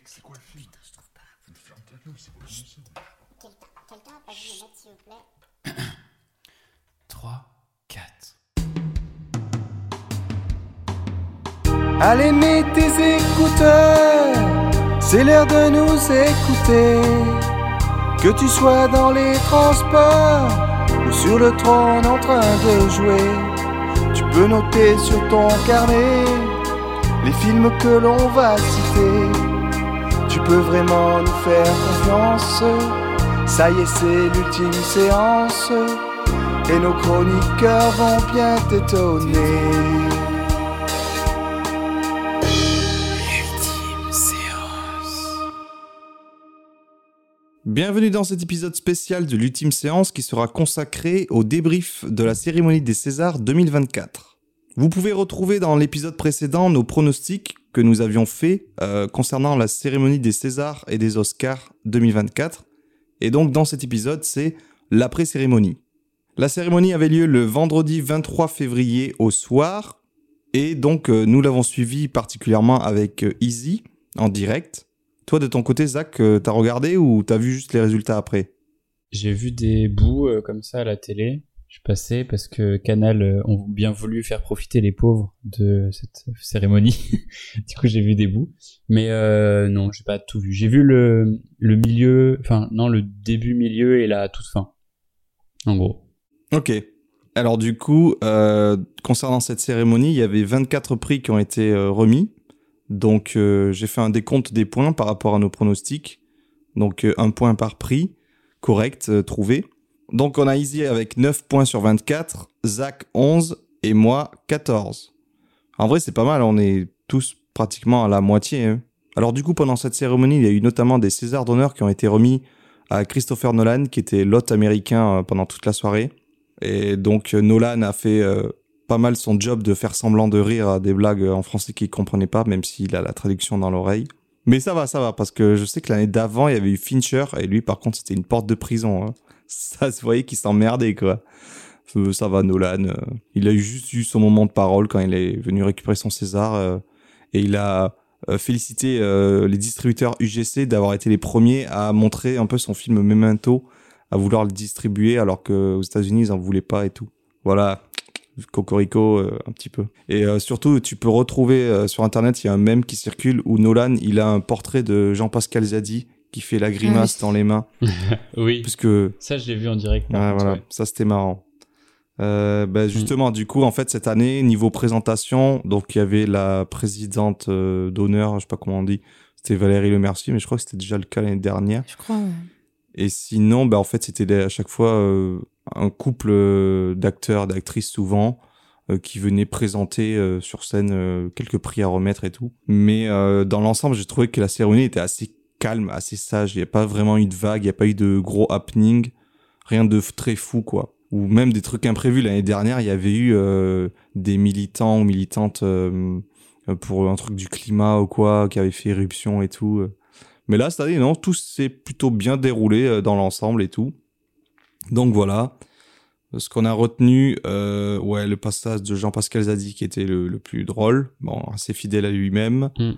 mec, c'est quoi le film? Putain, je trouve pas. Ferme ta gueule, c'est quoi le film Quelqu'un a pas vu mettre, s'il vous plaît? 3, 4. Allez, mets tes écouteurs, c'est l'heure de nous écouter. Que tu sois dans les transports ou sur le trône en train de jouer, tu peux noter sur ton carnet les films que l'on va citer. Vraiment nous faire confiance, ça y est, c'est l'ultime séance, et nos chroniqueurs vont bien t'étonner. Bienvenue dans cet épisode spécial de l'ultime séance qui sera consacré au débrief de la cérémonie des Césars 2024. Vous pouvez retrouver dans l'épisode précédent nos pronostics que nous avions faits euh, concernant la cérémonie des Césars et des Oscars 2024. Et donc dans cet épisode, c'est l'après-cérémonie. La cérémonie avait lieu le vendredi 23 février au soir. Et donc euh, nous l'avons suivi particulièrement avec euh, Easy en direct. Toi, de ton côté, Zach, euh, t'as regardé ou t'as vu juste les résultats après? J'ai vu des bouts comme ça à la télé. Je passé parce que Canal euh, ont bien voulu faire profiter les pauvres de cette cérémonie. du coup, j'ai vu des bouts. Mais euh, non, j'ai pas tout vu. J'ai vu le, milieu, enfin non, le début, milieu et la toute fin. En gros. Ok. Alors du coup, euh, concernant cette cérémonie, il y avait 24 prix qui ont été euh, remis. Donc j'ai fait un décompte des points par rapport à nos pronostics. Donc un point par prix, correct, trouvé. Donc on a Easy avec 9 points sur 24, Zach 11 et moi 14. En vrai c'est pas mal, on est tous pratiquement à la moitié. hein. Alors du coup pendant cette cérémonie, il y a eu notamment des Césars d'honneur qui ont été remis à Christopher Nolan, qui était l'hôte américain euh, pendant toute la soirée. Et donc euh, Nolan a fait euh, pas mal son job de faire semblant de rire à des blagues en français qu'il comprenait pas, même s'il a la traduction dans l'oreille. Mais ça va, ça va, parce que je sais que l'année d'avant, il y avait eu Fincher, et lui, par contre, c'était une porte de prison. hein. Ça se voyait qu'il s'emmerdait, quoi. Euh, Ça va, Nolan. euh, il a juste eu son moment de parole quand il est venu récupérer son César, euh, et il a félicité les distributeurs UGC d'avoir été les premiers à montrer un peu son film Memento, à vouloir le distribuer, alors qu'aux États-Unis, ils en voulaient pas et tout. Voilà, Cocorico un petit peu. Et surtout, tu peux retrouver sur internet, il y a un mème qui circule où Nolan, il a un portrait de Jean-Pascal Zadi qui fait la grimace oui. dans les mains, oui. puisque Ça, je l'ai vu en direct. par Ouais, contre, voilà, ouais. ça c'était marrant. Euh, bah, justement, du coup, en fait, cette année, niveau présentation, donc il y avait la présidente euh, d'honneur, je sais pas comment on dit, c'était Valérie Lemercier, mais je crois que c'était déjà le cas l'année dernière. Je crois. ouais. Et sinon, bah, en fait, c'était à chaque fois euh, un couple euh, d'acteurs, d'actrices souvent, euh, qui venaient présenter euh, sur scène euh, quelques prix à remettre et tout. Mais euh, dans l'ensemble, j'ai trouvé que la cérémonie était assez calme, assez sage. Il n'y a pas vraiment eu de vague, il n'y a pas eu de gros happening, rien de très fou, quoi. Ou même des trucs imprévus. L'année dernière, il y avait eu euh, des militants ou militantes euh, pour un truc du climat ou quoi, qui avaient fait éruption et tout. euh. Mais là, cette année, non, tout s'est plutôt bien déroulé dans l'ensemble et tout. Donc voilà. Ce qu'on a retenu, ouais, le passage de Jean-Pascal Zadi qui était le, le plus drôle, bon, assez fidèle à lui-même. Mm.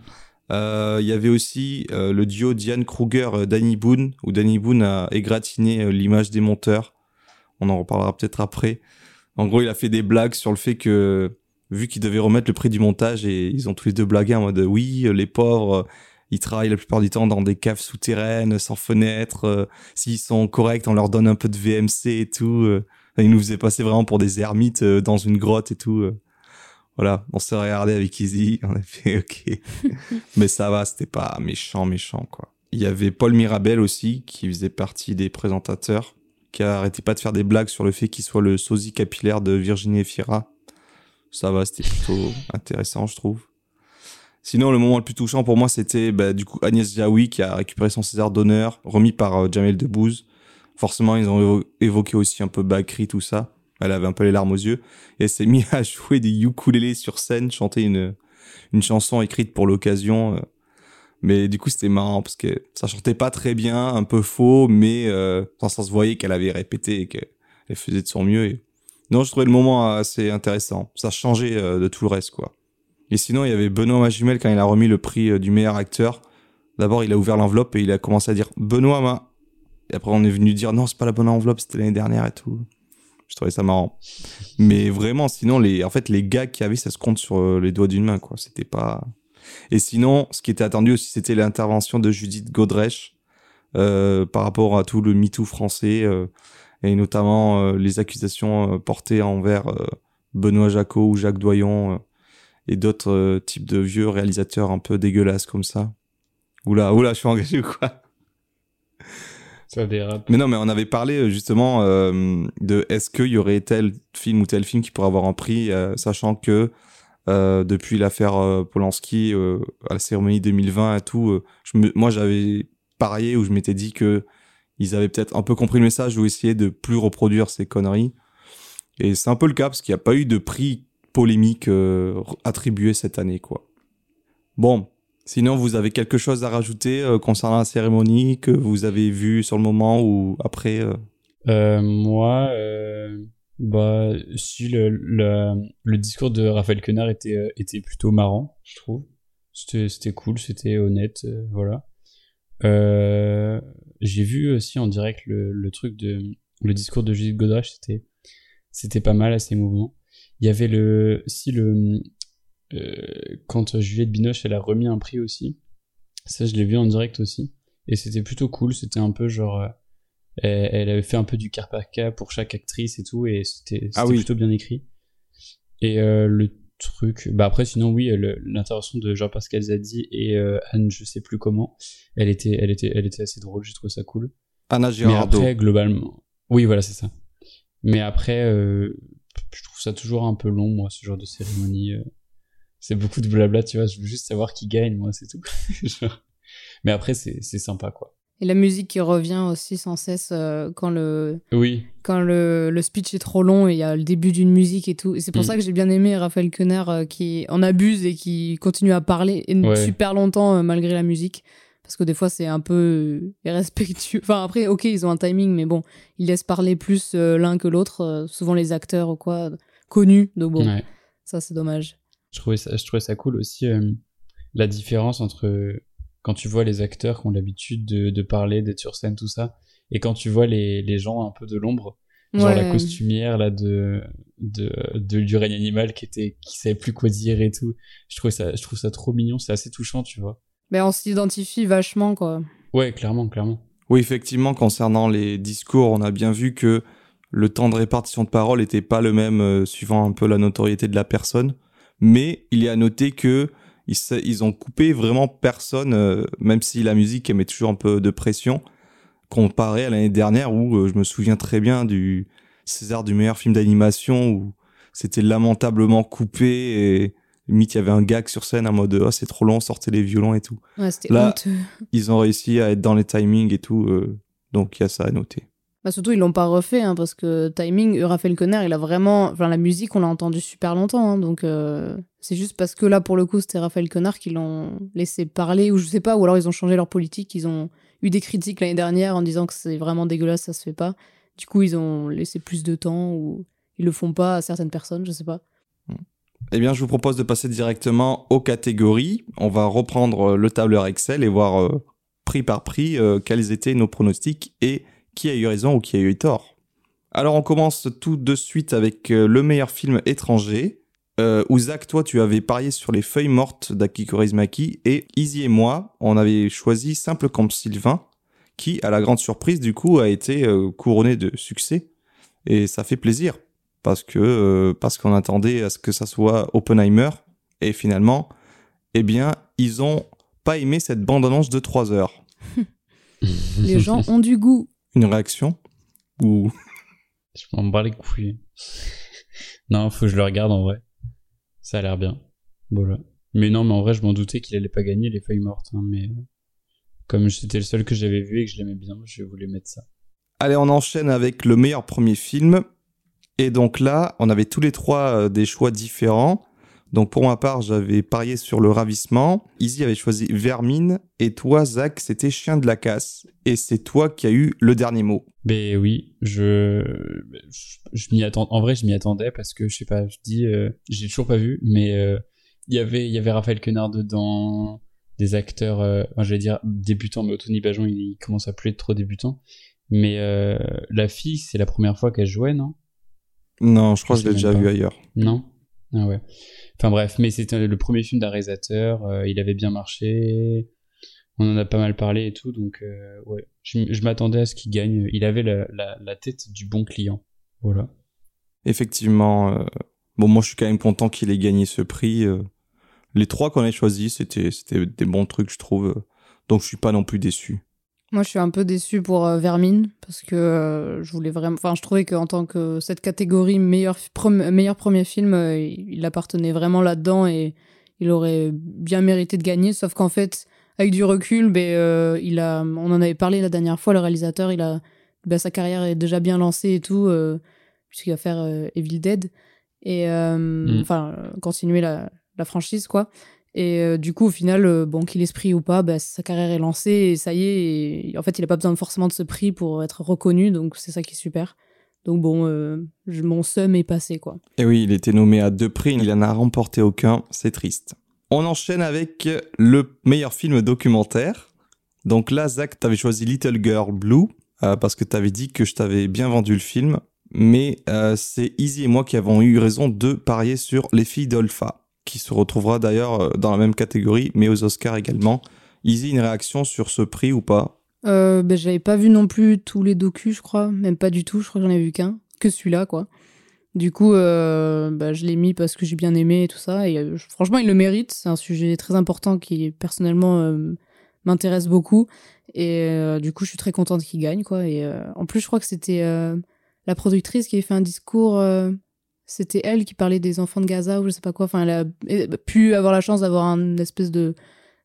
Euh, Il y avait aussi euh, le duo Diane Kruger, euh, Danny Boone, où Danny Boone a égratigné l'image des monteurs. On en reparlera peut-être après. En gros, il a fait des blagues sur le fait que, vu qu'ils devaient remettre le prix du montage, et ils ont tous les deux blagué en mode, oui, les pauvres, ils travaillent la plupart du temps dans des caves souterraines, sans fenêtre. euh, S'ils sont corrects, on leur donne un peu de VMC et tout. Ils nous faisaient passer vraiment pour des ermites dans une grotte et tout. Voilà, on s'est regardé avec Easy, on a fait ok. Mais ça va, c'était pas méchant, méchant, quoi. Il y avait Paul Mirabel aussi, qui faisait partie des présentateurs, qui arrêtait pas de faire des blagues sur le fait qu'il soit le sosie capillaire de Virginie Efira. Ça va, c'était plutôt intéressant, je trouve. Sinon, le moment le plus touchant pour moi, c'était bah, du coup Agnès Jaoui qui a récupéré son César d'honneur, remis par euh, Jamel Debbouze. Forcément, ils ont évo- évoqué aussi un peu Bakri, tout ça. Elle avait un peu les larmes aux yeux. Et elle s'est mise à jouer des ukulélés sur scène, chanter une, chanson écrite pour l'occasion. euh. Mais du coup, c'était marrant parce que ça chantait pas très bien, un peu faux, mais euh, ça, se voyait qu'elle avait répété et qu'elle faisait de son mieux. Non, je trouvais le moment assez intéressant. Ça changeait euh, de tout le reste, quoi. Et sinon, il y avait Benoît Magimel quand il a remis le prix euh, du meilleur acteur. D'abord, il a ouvert l'enveloppe et il a commencé à dire Benoît, ma. Et après, on est venu dire non, c'est pas la bonne enveloppe, c'était l'année dernière et tout. Je trouvais ça marrant. Mais vraiment, sinon, les, en fait, les gars qui avaient, ça se compte sur euh, les doigts d'une main, quoi. C'était pas. Et sinon, ce qui était attendu aussi, c'était l'intervention de Judith Godrèche euh, par rapport à tout le MeToo français euh, et notamment les accusations portées envers Benoît Jacot ou Jacques Doyon et d'autres types de vieux réalisateurs un peu dégueulasses comme ça. Oula, oula, je suis engagé ou quoi? Ça dérape. Mais non, mais on avait parlé euh, justement euh, de est-ce qu'il y aurait tel film ou tel film qui pourrait avoir un prix, euh, sachant que depuis l'affaire Polanski à la cérémonie 2020 et tout, moi j'avais parié où je m'étais dit que ils avaient peut-être un peu compris le message ou essayé de plus reproduire ces conneries. Et c'est un peu le cas parce qu'il n'y a pas eu de prix polémique attribué cette année, quoi. Bon, sinon vous avez quelque chose à rajouter euh, concernant la cérémonie que vous avez vu sur le moment ou après euh? Euh, moi, bah, si le, le, discours de Raphaël Quenard était, était plutôt marrant, je trouve. C'était, cool, c'était honnête, voilà. J'ai vu aussi en direct le, le truc de, le discours de Judith Godrèche, c'était, pas mal, assez mouvant. Il y avait le, si le, quand Juliette Binoche, elle a remis un prix aussi. Ça, je l'ai vu en direct aussi. Et c'était plutôt cool, c'était un peu genre, euh, elle, elle avait fait un peu du cas par cas pour chaque actrice et tout, et c'était Ah oui. plutôt bien écrit. Et euh, le truc, bah après sinon oui, l'intervention de Jean-Pascal Zadi et euh, Anne, je sais plus comment, elle était, elle était, elle était assez drôle, j'ai trouvé ça cool. Anna Mais Girardot. après globalement, oui voilà c'est ça. Mais après, euh, je trouve ça toujours un peu long moi ce genre de cérémonie. C'est beaucoup de blabla, tu vois. Je veux juste savoir qui gagne, moi, c'est tout. Genre. Mais après, c'est c'est sympa, quoi. Et la musique qui revient aussi sans cesse euh, quand le Oui, quand le, le speech est trop long et il y a le début d'une musique et tout. Et c'est pour Mm. ça que j'ai bien aimé Raphaël Quenard euh, qui en abuse et qui continue à parler et Ouais. super longtemps euh, malgré la musique. Parce que des fois, c'est un peu irrespectueux. Enfin, après, ok, ils ont un timing, mais bon, ils laissent parler plus l'un que l'autre. souvent les acteurs ou quoi, connus. Donc bon, ouais. ça, c'est dommage. Je trouvais ça, je trouvais ça cool aussi euh, la différence entre quand tu vois les acteurs qui ont l'habitude de, de parler, d'être sur scène, tout ça, et quand tu vois les, les gens un peu de l'ombre, genre la costumière là de de, de du règne animal qui était qui savait plus quoi dire et tout. Je trouvais ça, je trouve ça trop mignon, c'est assez touchant, tu vois. Mais on s'identifie vachement, quoi. Ouais, clairement, clairement. Oui, effectivement, concernant les discours, on a bien vu que le temps de répartition de parole n'était pas le même euh, suivant un peu la notoriété de la personne. Mais il est à noter que ils, ont coupé vraiment personne, euh, même si la musique met toujours un peu de pression, comparé à l'année dernière où euh, je me souviens très bien du César du meilleur film d'animation où c'était lamentablement coupé et limite il y avait un gag sur scène en mode oh c'est trop long, sortez les violons et tout. Ouais, Là- honteux. Ils ont réussi à être dans les timings et tout, euh, donc il y a ça à noter. Bah surtout, ils l'ont pas refait, hein, parce que Timing, Raphaël Conner, il a vraiment. Enfin, la musique, on l'a entendu super longtemps, hein, donc euh, c'est juste parce que là, pour le coup, c'était Raphaël Conner qui l'ont laissé parler, ou je sais pas, ou alors ils ont changé leur politique, ils ont eu des critiques l'année dernière en disant que c'est vraiment dégueulasse, ça se fait pas. Du coup, ils ont laissé plus de temps, ou ils le font pas à certaines personnes, je sais pas. Eh bien, je vous propose de passer directement aux catégories. On va reprendre euh, le tableur Excel et voir euh, prix par prix quels étaient nos pronostics et qui a eu raison ou qui a eu tort. Alors, on commence tout de suite avec euh, le meilleur film étranger. Euh, où Zach, toi, tu avais parié sur les feuilles mortes d'Akiko Korizmaki et Izzy et moi, on avait choisi Simple comme Sylvain, qui, à la grande surprise, du coup, a été euh, couronné de succès. Et ça fait plaisir parce que euh, parce qu'on attendait à ce que ça soit Oppenheimer et finalement eh bien ils ont pas aimé cette bande annonce de 3 heures Les gens ont du goût. Une réaction ou Je m'en bats les couilles. non, faut que je le regarde en vrai. Ça a l'air bien. Voilà. Mais non, mais en vrai, je m'en doutais qu'il allait pas gagner les feuilles mortes. hein, mais comme c'était le seul que j'avais vu et que je l'aimais bien, je voulais mettre ça. allez on enchaîne avec le meilleur premier film et donc là on avait tous les trois euh, des choix différents donc pour ma part j'avais parié sur le ravissement Izzy avait choisi Vermine et toi Zach c'était Chien de la casse et c'est toi qui as eu le dernier mot Mais oui, je, je, je m'y attends. En vrai, je m'y attendais parce que je sais pas, je dis, euh, j'ai toujours pas vu, mais euh, il y avait, il y avait Raphaël Quenard dedans, des acteurs, euh, enfin, je vais dire débutants, mais Tony Bajon, il, il commence à plus être trop débutant. Mais euh, la fille, c'est la première fois qu'elle jouait, non? Non, je crois que je l'ai déjà vu ailleurs. Non? Ah ouais. Enfin bref, mais c'était le premier film d'un réalisateur, il avait bien marché, on en a pas mal parlé et tout, donc euh, ouais, je, m'attendais à ce qu'il gagne. Il avait la, tête du bon client. Voilà. Effectivement, euh, bon, moi je suis quand même content qu'il ait gagné ce prix. euh. Les trois qu'on a choisis, c'était c'était des bons trucs, je trouve. Donc je suis pas non plus déçu. Moi, je suis un peu déçue pour euh, Vermine parce que euh, je voulais vraiment. Enfin, je trouvais qu'en tant que cette catégorie meilleur, meilleur premier film, euh, il appartenait vraiment là-dedans et il aurait bien mérité de gagner. Sauf qu'en fait, avec du recul, ben, euh, il a, on en avait parlé la dernière fois, le réalisateur, il a, ben, sa carrière est déjà bien lancée et tout, puisqu'il va faire Evil Dead et Mm. enfin continuer la, la franchise quoi. Et euh, du coup, au final, euh, bon, qu'il ait ou pas, bah, sa carrière est lancée et ça y est. en fait, il n'a pas besoin forcément de ce prix pour être reconnu, donc c'est ça qui est super. Donc bon, euh, je- mon seum est passé, quoi. Et oui, il était nommé à deux prix, il en a remporté aucun, c'est triste. On enchaîne avec le meilleur film documentaire. Donc là, Zach, t'avais choisi Little Girl Blue, parce que t'avais dit que je t'avais bien vendu le film. Mais c'est Easy et moi qui avons eu raison de parier sur Les filles d'Olpha, qui se retrouvera d'ailleurs euh, dans la même catégorie, mais aux Oscars également. Easy, une réaction sur ce prix ou pas? Euh, ben, j'avais pas vu non plus tous les docus, je crois, même pas du tout. Je crois que j'en ai vu qu'un, que celui-là, quoi. Du coup, euh, bah, je l'ai mis parce que j'ai bien aimé et tout ça. Et euh, franchement, il le mérite. C'est un sujet très important qui, personnellement, m'intéresse beaucoup. Et du coup, je suis très contente qu'il gagne, quoi. Et en plus, je crois que c'était la productrice qui avait fait un discours. Euh, c'était elle qui parlait des enfants de Gaza ou je sais pas quoi. Enfin, elle a a pu avoir la chance d'avoir un espèce de,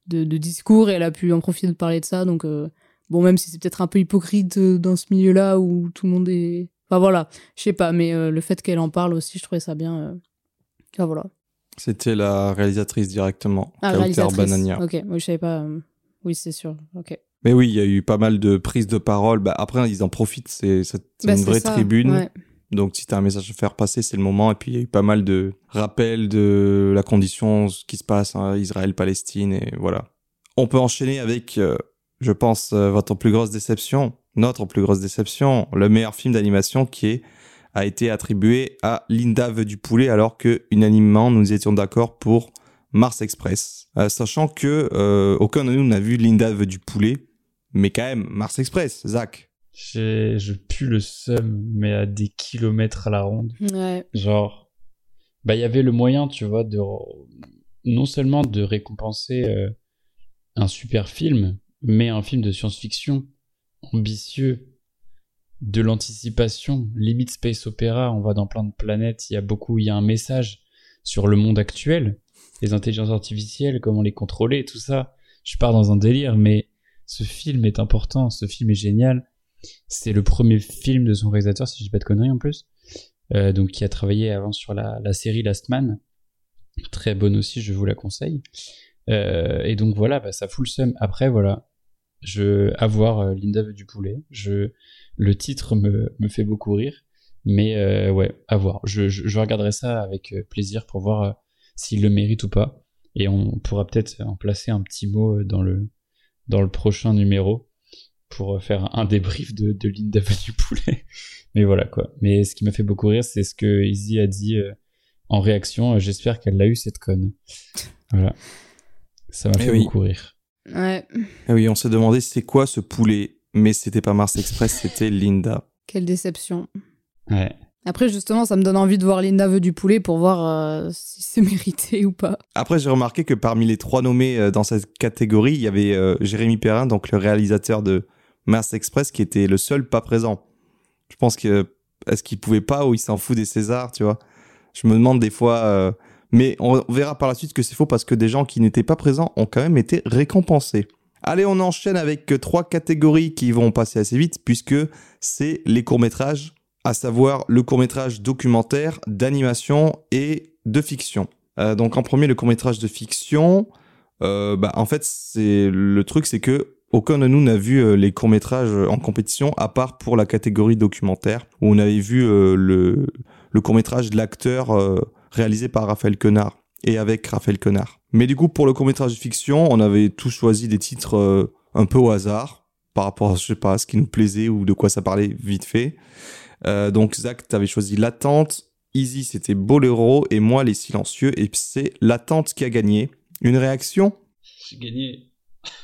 de, de discours et elle a pu en profiter de parler de ça. Donc, euh, bon, même si c'est peut-être un peu hypocrite euh, dans ce milieu-là où tout le monde est. Enfin, voilà, je sais pas, mais euh, le fait qu'elle en parle aussi, je trouvais ça bien. euh. Enfin, voilà. C'était la réalisatrice directement, Ah, réalisatrice. Banania. Ok, oui, je savais pas. euh, Oui, c'est sûr. Ok. Mais oui, il y a eu pas mal de prises de parole. Bah, après, ils en profitent, c'est Bah, une vraie ça, tribune. ouais. Donc, si tu as un message à faire passer, c'est le moment. Et puis, il y a eu pas mal de rappels de la condition, ce qui se passe, hein, Israël-Palestine, et voilà. On peut enchaîner avec, euh, je pense, euh, votre plus grosse déception, notre plus grosse déception, le meilleur film d'animation qui a été attribué à Linda veut du poulet, alors que unanimement, nous étions d'accord pour Mars Express. Euh, sachant que aucun de nous n'a vu Linda veut du poulet, mais quand même, Mars Express, Zach. J'ai, je pue le seum, mais à des kilomètres à la ronde. Ouais. Genre, bah, il y avait le moyen, tu vois, de non seulement de récompenser euh, un super film, mais un film de science-fiction ambitieux, de l'anticipation, limite space opéra, on va dans plein de planètes, il y a beaucoup, il y a un message sur le monde actuel, les intelligences artificielles, comment les contrôler, tout ça. Je pars dans un délire, mais ce film est important, ce film est génial. C'est le premier film de son réalisateur, si je dis pas de conneries en plus. Euh, donc qui a travaillé avant sur la, série Last Man. Très bonne aussi, je vous la conseille. Euh, et donc voilà, bah, ça fout le seum. Après, voilà, je avoir euh, Linda veut du poulet. Je, le titre me, me fait beaucoup rire. Mais ouais, à voir. Je, regarderai ça avec plaisir pour voir s'il le mérite ou pas. Et on pourra peut-être en placer un petit mot dans le, dans le prochain numéro pour euh, faire un débrief de, de Linda veut du poulet. Mais voilà quoi. Mais ce qui m'a fait beaucoup rire, c'est ce que Izzy a dit euh, en réaction. Euh, J'espère qu'elle l'a eu cette conne. Voilà. Ça m'a Eh fait oui. beaucoup rire. Ouais. Et oui, on s'est demandé c'est quoi ce poulet, mais c'était pas Mars Express, c'était Linda. Quelle déception. Ouais. Après, justement, ça me donne envie de voir Linda veut du poulet pour voir euh, si c'est mérité ou pas. Après, j'ai remarqué que parmi les trois nommés dans cette catégorie, il y avait euh, Jérémy Perrin, donc le réalisateur de Mars Express, qui était le seul pas présent. Je pense que est-ce qu'il pouvait pas ou il s'en fout des Césars, tu vois? Je me demande des fois. euh, Mais on verra par la suite que c'est faux parce que des gens qui n'étaient pas présents ont quand même été récompensés. Allez, on enchaîne avec euh, trois catégories qui vont passer assez vite puisque c'est les courts-métrages, à savoir le court-métrage documentaire, d'animation et de fiction. Euh, donc en premier, le court-métrage de fiction. Bah, en fait, c'est le truc, c'est que aucun de nous n'a vu euh, les courts-métrages en compétition, à part pour la catégorie documentaire, où on avait vu euh, le, court-métrage de l'acteur euh, réalisé par Raphaël Quenard et avec Raphaël Quenard. Mais du coup, pour le court-métrage de fiction, on avait tous choisi des titres euh, un peu au hasard, par rapport, je sais pas, à ce qui nous plaisait ou de quoi ça parlait vite fait. Euh, donc, Zach, t'avais choisi L'attente, Easy, c'était Bolero, et moi, Les Silencieux, et c'est L'attente qui a gagné. Une réaction? J'ai gagné.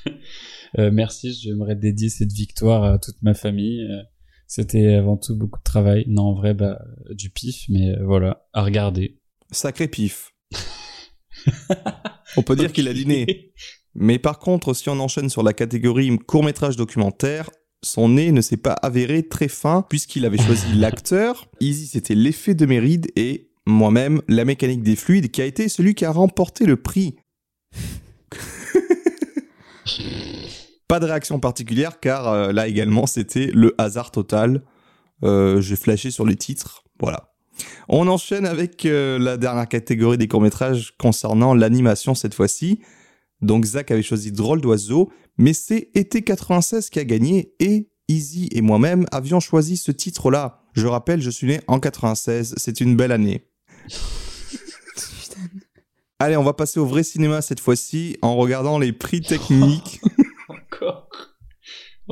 Euh, merci, j'aimerais dédier cette victoire à toute ma famille. Euh, C'était avant tout beaucoup de travail. Non, en vrai, bah, du pif, mais euh, voilà, à regarder. Sacré pif. on peut dire qu'il a dîné. Mais par contre, si on enchaîne sur la catégorie court-métrage documentaire, son nez ne s'est pas avéré très fin puisqu'il avait choisi l'acteur. Easy, c'était l'effet de Méride et moi-même, la mécanique des fluides qui a été celui qui a remporté le prix. pas de réaction particulière car euh, là également c'était le hasard total. Euh, J'ai flashé sur les titres, voilà. On enchaîne avec euh, la dernière catégorie des courts-métrages concernant l'animation cette fois-ci. Donc Zach avait choisi Drôle d'oiseau, mais c'est Été 96 qui a gagné et Easy et moi-même avions choisi ce titre-là. Je rappelle, je suis né en 96, c'est une belle année. Allez, on va passer au vrai cinéma cette fois-ci en regardant les prix techniques.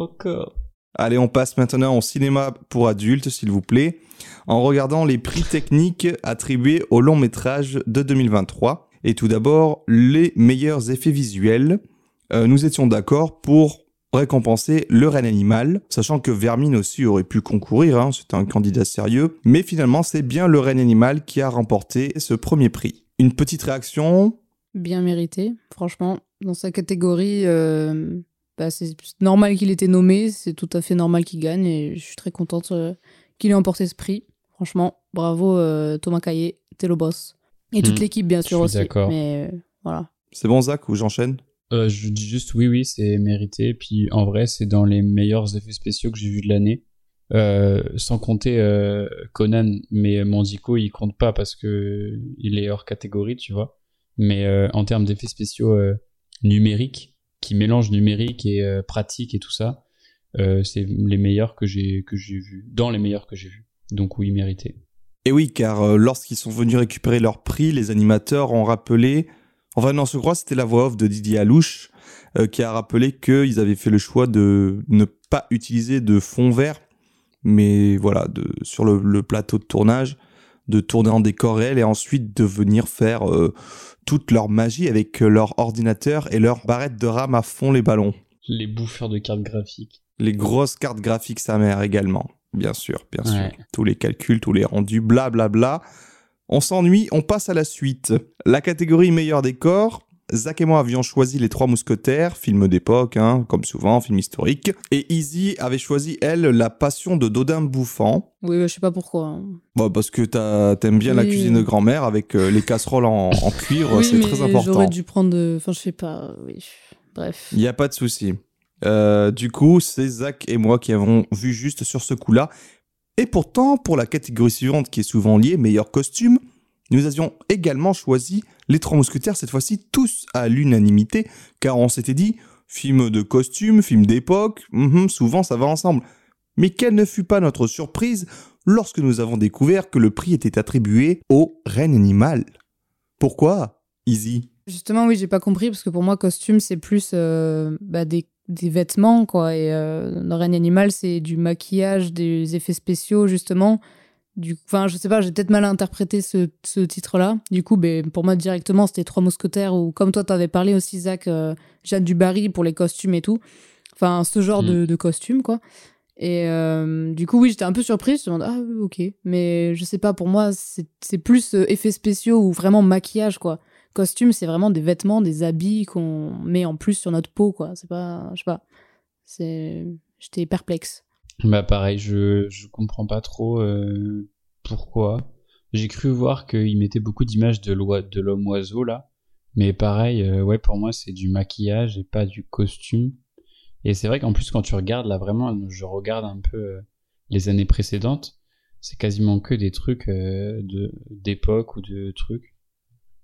Encore. Allez, on passe maintenant au cinéma pour adultes, s'il vous plaît, en regardant les prix techniques attribués au long métrage de 2023. Et tout d'abord, les meilleurs effets visuels. Euh, nous étions d'accord pour récompenser le règne animal, sachant que Vermine aussi aurait pu concourir, hein, c'était un candidat sérieux, mais finalement c'est bien le règne animal qui a remporté ce premier prix. Une petite réaction? Bien mérité, franchement. Dans sa catégorie, euh, bah, c'est normal qu'il ait été nommé, c'est tout à fait normal qu'il gagne et je suis très contente euh, qu'il ait emporté ce prix. Franchement, bravo euh, Thomas Caillé, t'es le boss. Et toute Hmm, l'équipe, bien sûr aussi. d'accord. Mais euh, voilà. C'est bon Zach ou j'enchaîne? Euh, je dis juste oui, oui, c'est mérité. Puis en vrai, c'est dans les meilleurs effets spéciaux que j'ai vus de l'année. Euh, sans compter euh, Conan, mais Mandico, il compte pas parce que il est hors catégorie, tu vois. Mais euh, en termes d'effets spéciaux euh, numériques, qui mélangent numérique et euh, pratique et tout ça, euh, c'est les meilleurs que j'ai que j'ai vus, dans les meilleurs que j'ai vus. Donc oui, mérité. Et oui, car euh, lorsqu'ils sont venus récupérer leur prix, les animateurs ont rappelé, enfin non, je crois c'était la voix off de Didier Alouche, qui a rappelé qu'ils avaient fait le choix de ne pas utiliser de fond vert, mais voilà, de, sur le plateau de tournage, de tourner en décor réel et ensuite de venir faire euh, toute leur magie avec euh, leur ordinateur et leur barrette de rame à fond les ballons. Les bouffeurs de cartes graphiques. Les grosses cartes graphiques sa mère également. Bien sûr, bien sûr. Ouais. Tous les calculs, tous les rendus, blablabla. On s'ennuie, on passe à la suite. La catégorie meilleur décor. Zach et moi avions choisi Les Trois Mousquetaires, film d'époque, hein, comme souvent, film historique. Et Easy avait choisi, elle, La Passion de Dodin Bouffant. Oui, bah, je sais pas pourquoi. hein. Bon, parce que t'aimes bien la cuisine de grand-mère avec euh, les casseroles en, oui, c'est très important. j'aurais dû prendre. de- Enfin, je sais pas. Oui. Bref. Il n'y a pas de souci. Euh, du coup, c'est Zach et moi qui avons vu juste sur ce coup-là. Et pourtant, pour la catégorie suivante qui est souvent liée, meilleur costume, nous avions également choisi les trois mousquetaires, cette fois-ci tous à l'unanimité, car on s'était dit, film de costume, film d'époque, mhm, souvent ça va ensemble. Mais quelle ne fut pas notre surprise lorsque nous avons découvert que le prix était attribué au règne animal. Pourquoi Easy Justement, oui, j'ai pas compris parce que pour moi, costume, c'est plus euh, bah, des, vêtements, quoi. Et euh, animal, c'est du maquillage, des effets spéciaux, justement. Du, enfin, je sais pas, j'ai peut-être mal interprété ce, ce titre-là. Du coup, ben, pour moi, directement, c'était Trois Mousquetaires ou comme toi, t'avais parlé aussi, Zach, euh, Jeanne du Barry pour les costumes et tout. Enfin, ce genre Mm. de, de costume, quoi. Et euh, du coup, oui, j'étais un peu surprise. Je me demande, ah, ok. Mais je sais pas, pour moi, c'est c'est plus euh, effets spéciaux ou vraiment maquillage, quoi costume, c'est vraiment des vêtements, des habits qu'on met en plus sur notre peau, quoi. C'est pas, je sais pas. C'est, j'étais perplexe. Bah pareil, je je comprends pas trop euh, pourquoi. J'ai cru voir qu'il mettait beaucoup d'images de l'homme oiseau là, mais pareil, euh, ouais pour moi c'est du maquillage et pas du costume. Et c'est vrai qu'en plus quand tu regardes là vraiment, je regarde un peu euh, les années précédentes, c'est quasiment que des trucs euh, de d'époque ou de trucs.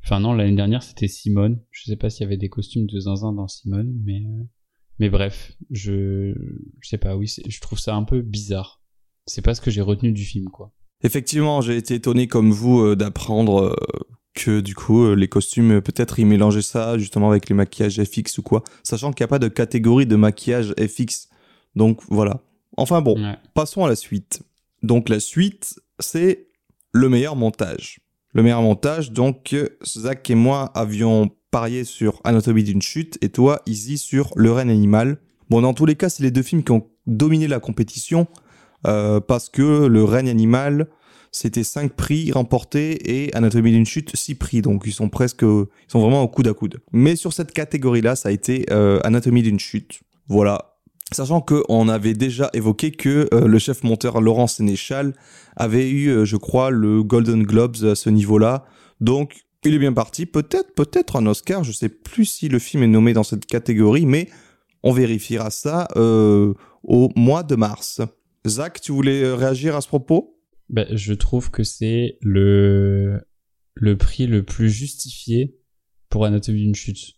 Enfin non, l'année dernière c'était Simone. Je sais pas s'il y avait des costumes de zinzin dans Simone, mais mais bref, je je sais pas. Oui, je trouve ça un peu bizarre. C'est pas ce que j'ai retenu du film, quoi. Effectivement, j'ai été étonné comme vous euh, d'apprendre euh, que du coup euh, les costumes peut-être ils mélangeaient ça justement avec les maquillages FX ou quoi, sachant qu'il n'y a pas de catégorie de maquillage FX. Donc voilà. Enfin bon, Ouais. passons à la suite. Donc la suite, c'est le meilleur montage. Le meilleur montage, donc Zach et moi avions parié sur Anatomie d'une chute et toi, Izzy, sur Le règne animal. Bon, dans tous les cas, c'est les deux films qui ont dominé la compétition euh, parce que Le règne animal, c'était 5 prix remportés et Anatomie d'une chute 6 prix. Donc ils sont presque, ils sont vraiment au coude à coude. Mais sur cette catégorie-là, ça a été euh, Anatomie d'une chute. Voilà. Sachant qu'on avait déjà évoqué que euh, le chef monteur Laurent Sénéchal avait eu, euh, je crois, le Golden Globes à ce niveau-là. Donc, il est bien parti. Peut-être, peut-être un Oscar. Je sais plus si le film est nommé dans cette catégorie, mais on vérifiera ça euh, au mois de mars. Zach, tu voulais euh, réagir à ce propos? Bah, je trouve que c'est le, le prix le plus justifié pour Anatomie d'une chute,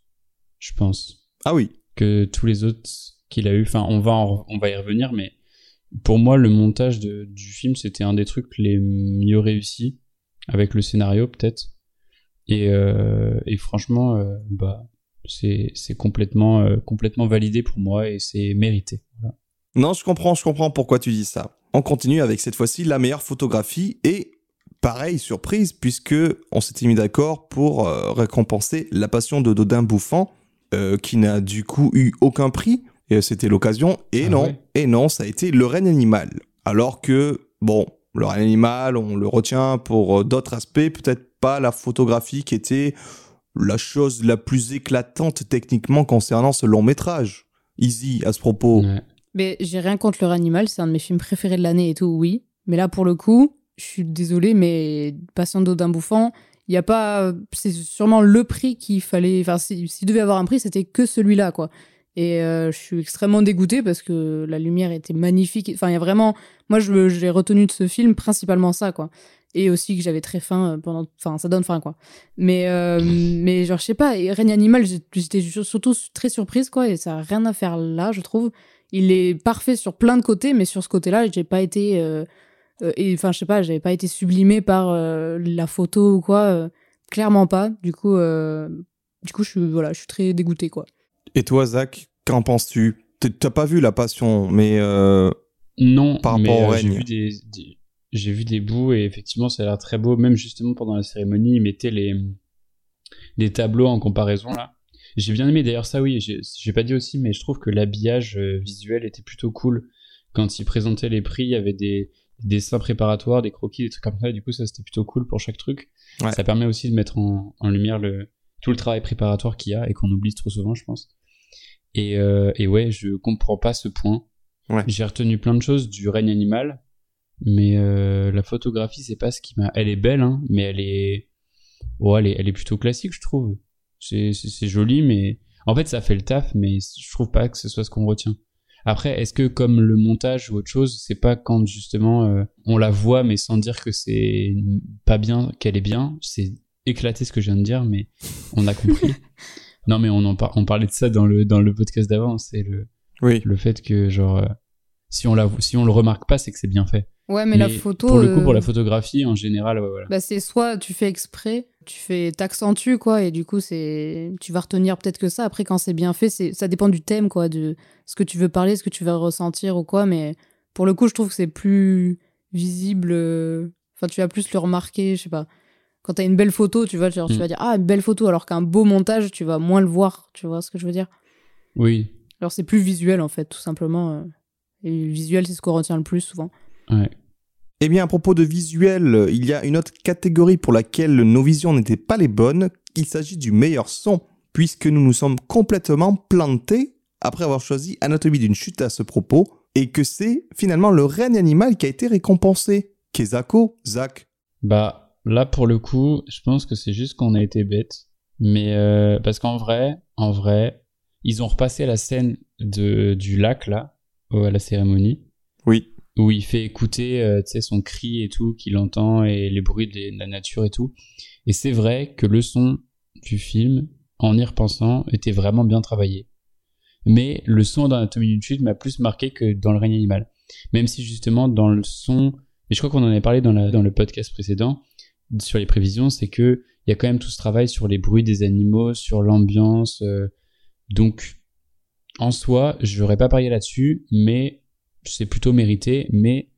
je pense. Ah oui. Que tous les autres qu'il a eu. Enfin, on va, en- on va y revenir, mais pour moi, le montage de- du film, c'était un des trucs les mieux réussis, avec le scénario peut-être. Et, euh, et franchement, euh, bah, c'est complètement, euh, complètement validé pour moi et c'est mérité. Voilà. Non, je comprends, je comprends pourquoi tu dis ça. On continue avec cette fois-ci la meilleure photographie et pareil, surprise, puisque on s'était mis d'accord pour euh, récompenser La Passion de Dodin Bouffant, euh, qui n'a du coup eu aucun prix. Et c'était l'occasion. Et Ah non, ouais. et non, ça a été Le règne animal. Alors que, bon, Le règne animal, on le retient pour euh, d'autres aspects, peut-être pas la photographie qui était la chose la plus éclatante techniquement concernant ce long métrage. Easy à ce propos. Ouais. Mais j'ai rien contre le animal, c'est un de mes films préférés de l'année et tout, oui. Mais là, pour le coup, je suis désolée, mais Patient d'Odin Bouffant, il y a pas. C'est sûrement le prix qu'il fallait. Enfin, si- s'il devait avoir un prix, c'était que celui-là, quoi. Et euh, je suis extrêmement dégoûtée parce que la lumière était magnifique. Enfin, il y a vraiment. Moi, j'ai retenu de ce film principalement ça, quoi. Et aussi que j'avais très faim euh, pendant. Enfin, ça donne faim, quoi. Mais, euh, mais je sais pas, et Règne Animal, j'étais surtout très surprise, quoi. Et ça a rien à faire là, je trouve il est parfait sur plein de côtés, mais sur ce côté-là, j'ai pas été, euh, et je sais pas, j'avais pas été sublimée par la photo ou quoi, clairement pas. Du coup, du coup, je suis, voilà, je suis très dégoûtée, quoi. Et toi, Zach, qu'en penses-tu? T'as pas vu La Passion, mais euh, Non, Par mais rapport au euh, j'ai règne. vu des, des- j'ai vu des bouts et effectivement ça a l'air très beau. Même justement pendant la cérémonie, ils mettaient les des tableaux en comparaison là. J'ai bien aimé d'ailleurs ça, oui. J'ai j'ai pas dit aussi, mais je trouve que l'habillage euh, visuel était plutôt cool. Quand ils présentaient les prix, il y avait des, des dessins préparatoires, des croquis, des trucs comme ça. Et du coup, ça c'était plutôt cool pour chaque truc. Ouais. Ça permet aussi de mettre en, en lumière le tout le travail préparatoire qu'il y a et qu'on oublie trop souvent, je pense. Et, euh, et ouais, je comprends pas ce point. Ouais. J'ai retenu plein de choses du règne animal, mais euh, la photographie, c'est pas ce qui m'a. Elle est belle, hein, mais elle est. Oh, elle est, elle est plutôt classique, je trouve. C'est joli, mais en fait, ça fait le taf, mais je trouve pas que ce soit ce qu'on retient. Après, est-ce que comme le montage ou autre chose, c'est pas quand justement euh, on la voit, mais sans dire que c'est pas bien, qu'elle est bien, c'est éclaté ce que je viens de dire, mais on a compris. non, mais on en par- on parlait de ça dans le dans le podcast d'avant, c'est le oui. le fait que genre euh, si on la si on le remarque pas, c'est que c'est bien fait. Ouais, mais, la photo. pour le coup, euh, pour la photographie en général, ouais, voilà. Bah, c'est soit tu fais exprès, tu fais t'accentues quoi, et du coup c'est tu vas retenir peut-être que ça. Après quand c'est bien fait, c'est ça dépend du thème quoi, de ce que tu veux parler, ce que tu veux ressentir ou quoi. Mais pour le coup, je trouve que c'est plus visible. euh, Enfin, tu vas plus le remarquer, je sais pas. Quand t'as une belle photo, tu vois, genre, tu Mm. vas dire ah une belle photo, alors qu'un beau montage, tu vas moins le voir. Tu vois ce que je veux dire? Oui, Alors c'est plus visuel en fait, tout simplement. euh. Et visuel, c'est ce qu'on retient le plus souvent. ouais. Eh bien, à propos de visuel, il y a une autre catégorie pour laquelle nos visions n'étaient pas les bonnes. Il s'agit du meilleur son, puisque nous nous sommes complètement plantés après avoir choisi Anatomie d'une chute à ce propos, et que c'est finalement le règne animal qui a été récompensé. Kezako, Zach. Bah là pour le coup, je pense que c'est juste qu'on a été bête, mais euh, parce qu'en vrai, en vrai, ils ont repassé la scène de du lac là à la cérémonie Oui. où il fait écouter euh, tu sais son cri et tout qu'il entend et les bruits de la nature et tout. Et c'est vrai que le son du film, en y repensant, était vraiment bien travaillé. Mais le son d'Anatomie d'une chute m'a plus marqué que dans le règne animal. Même si justement dans le son, et je crois qu'on en avait parlé dans, la, dans le podcast précédent sur les prévisions, c'est que il y a quand même tout ce travail sur les bruits des animaux, sur l'ambiance. euh, donc, en soi, je n'aurais pas parié là-dessus, mais c'est plutôt mérité. Mais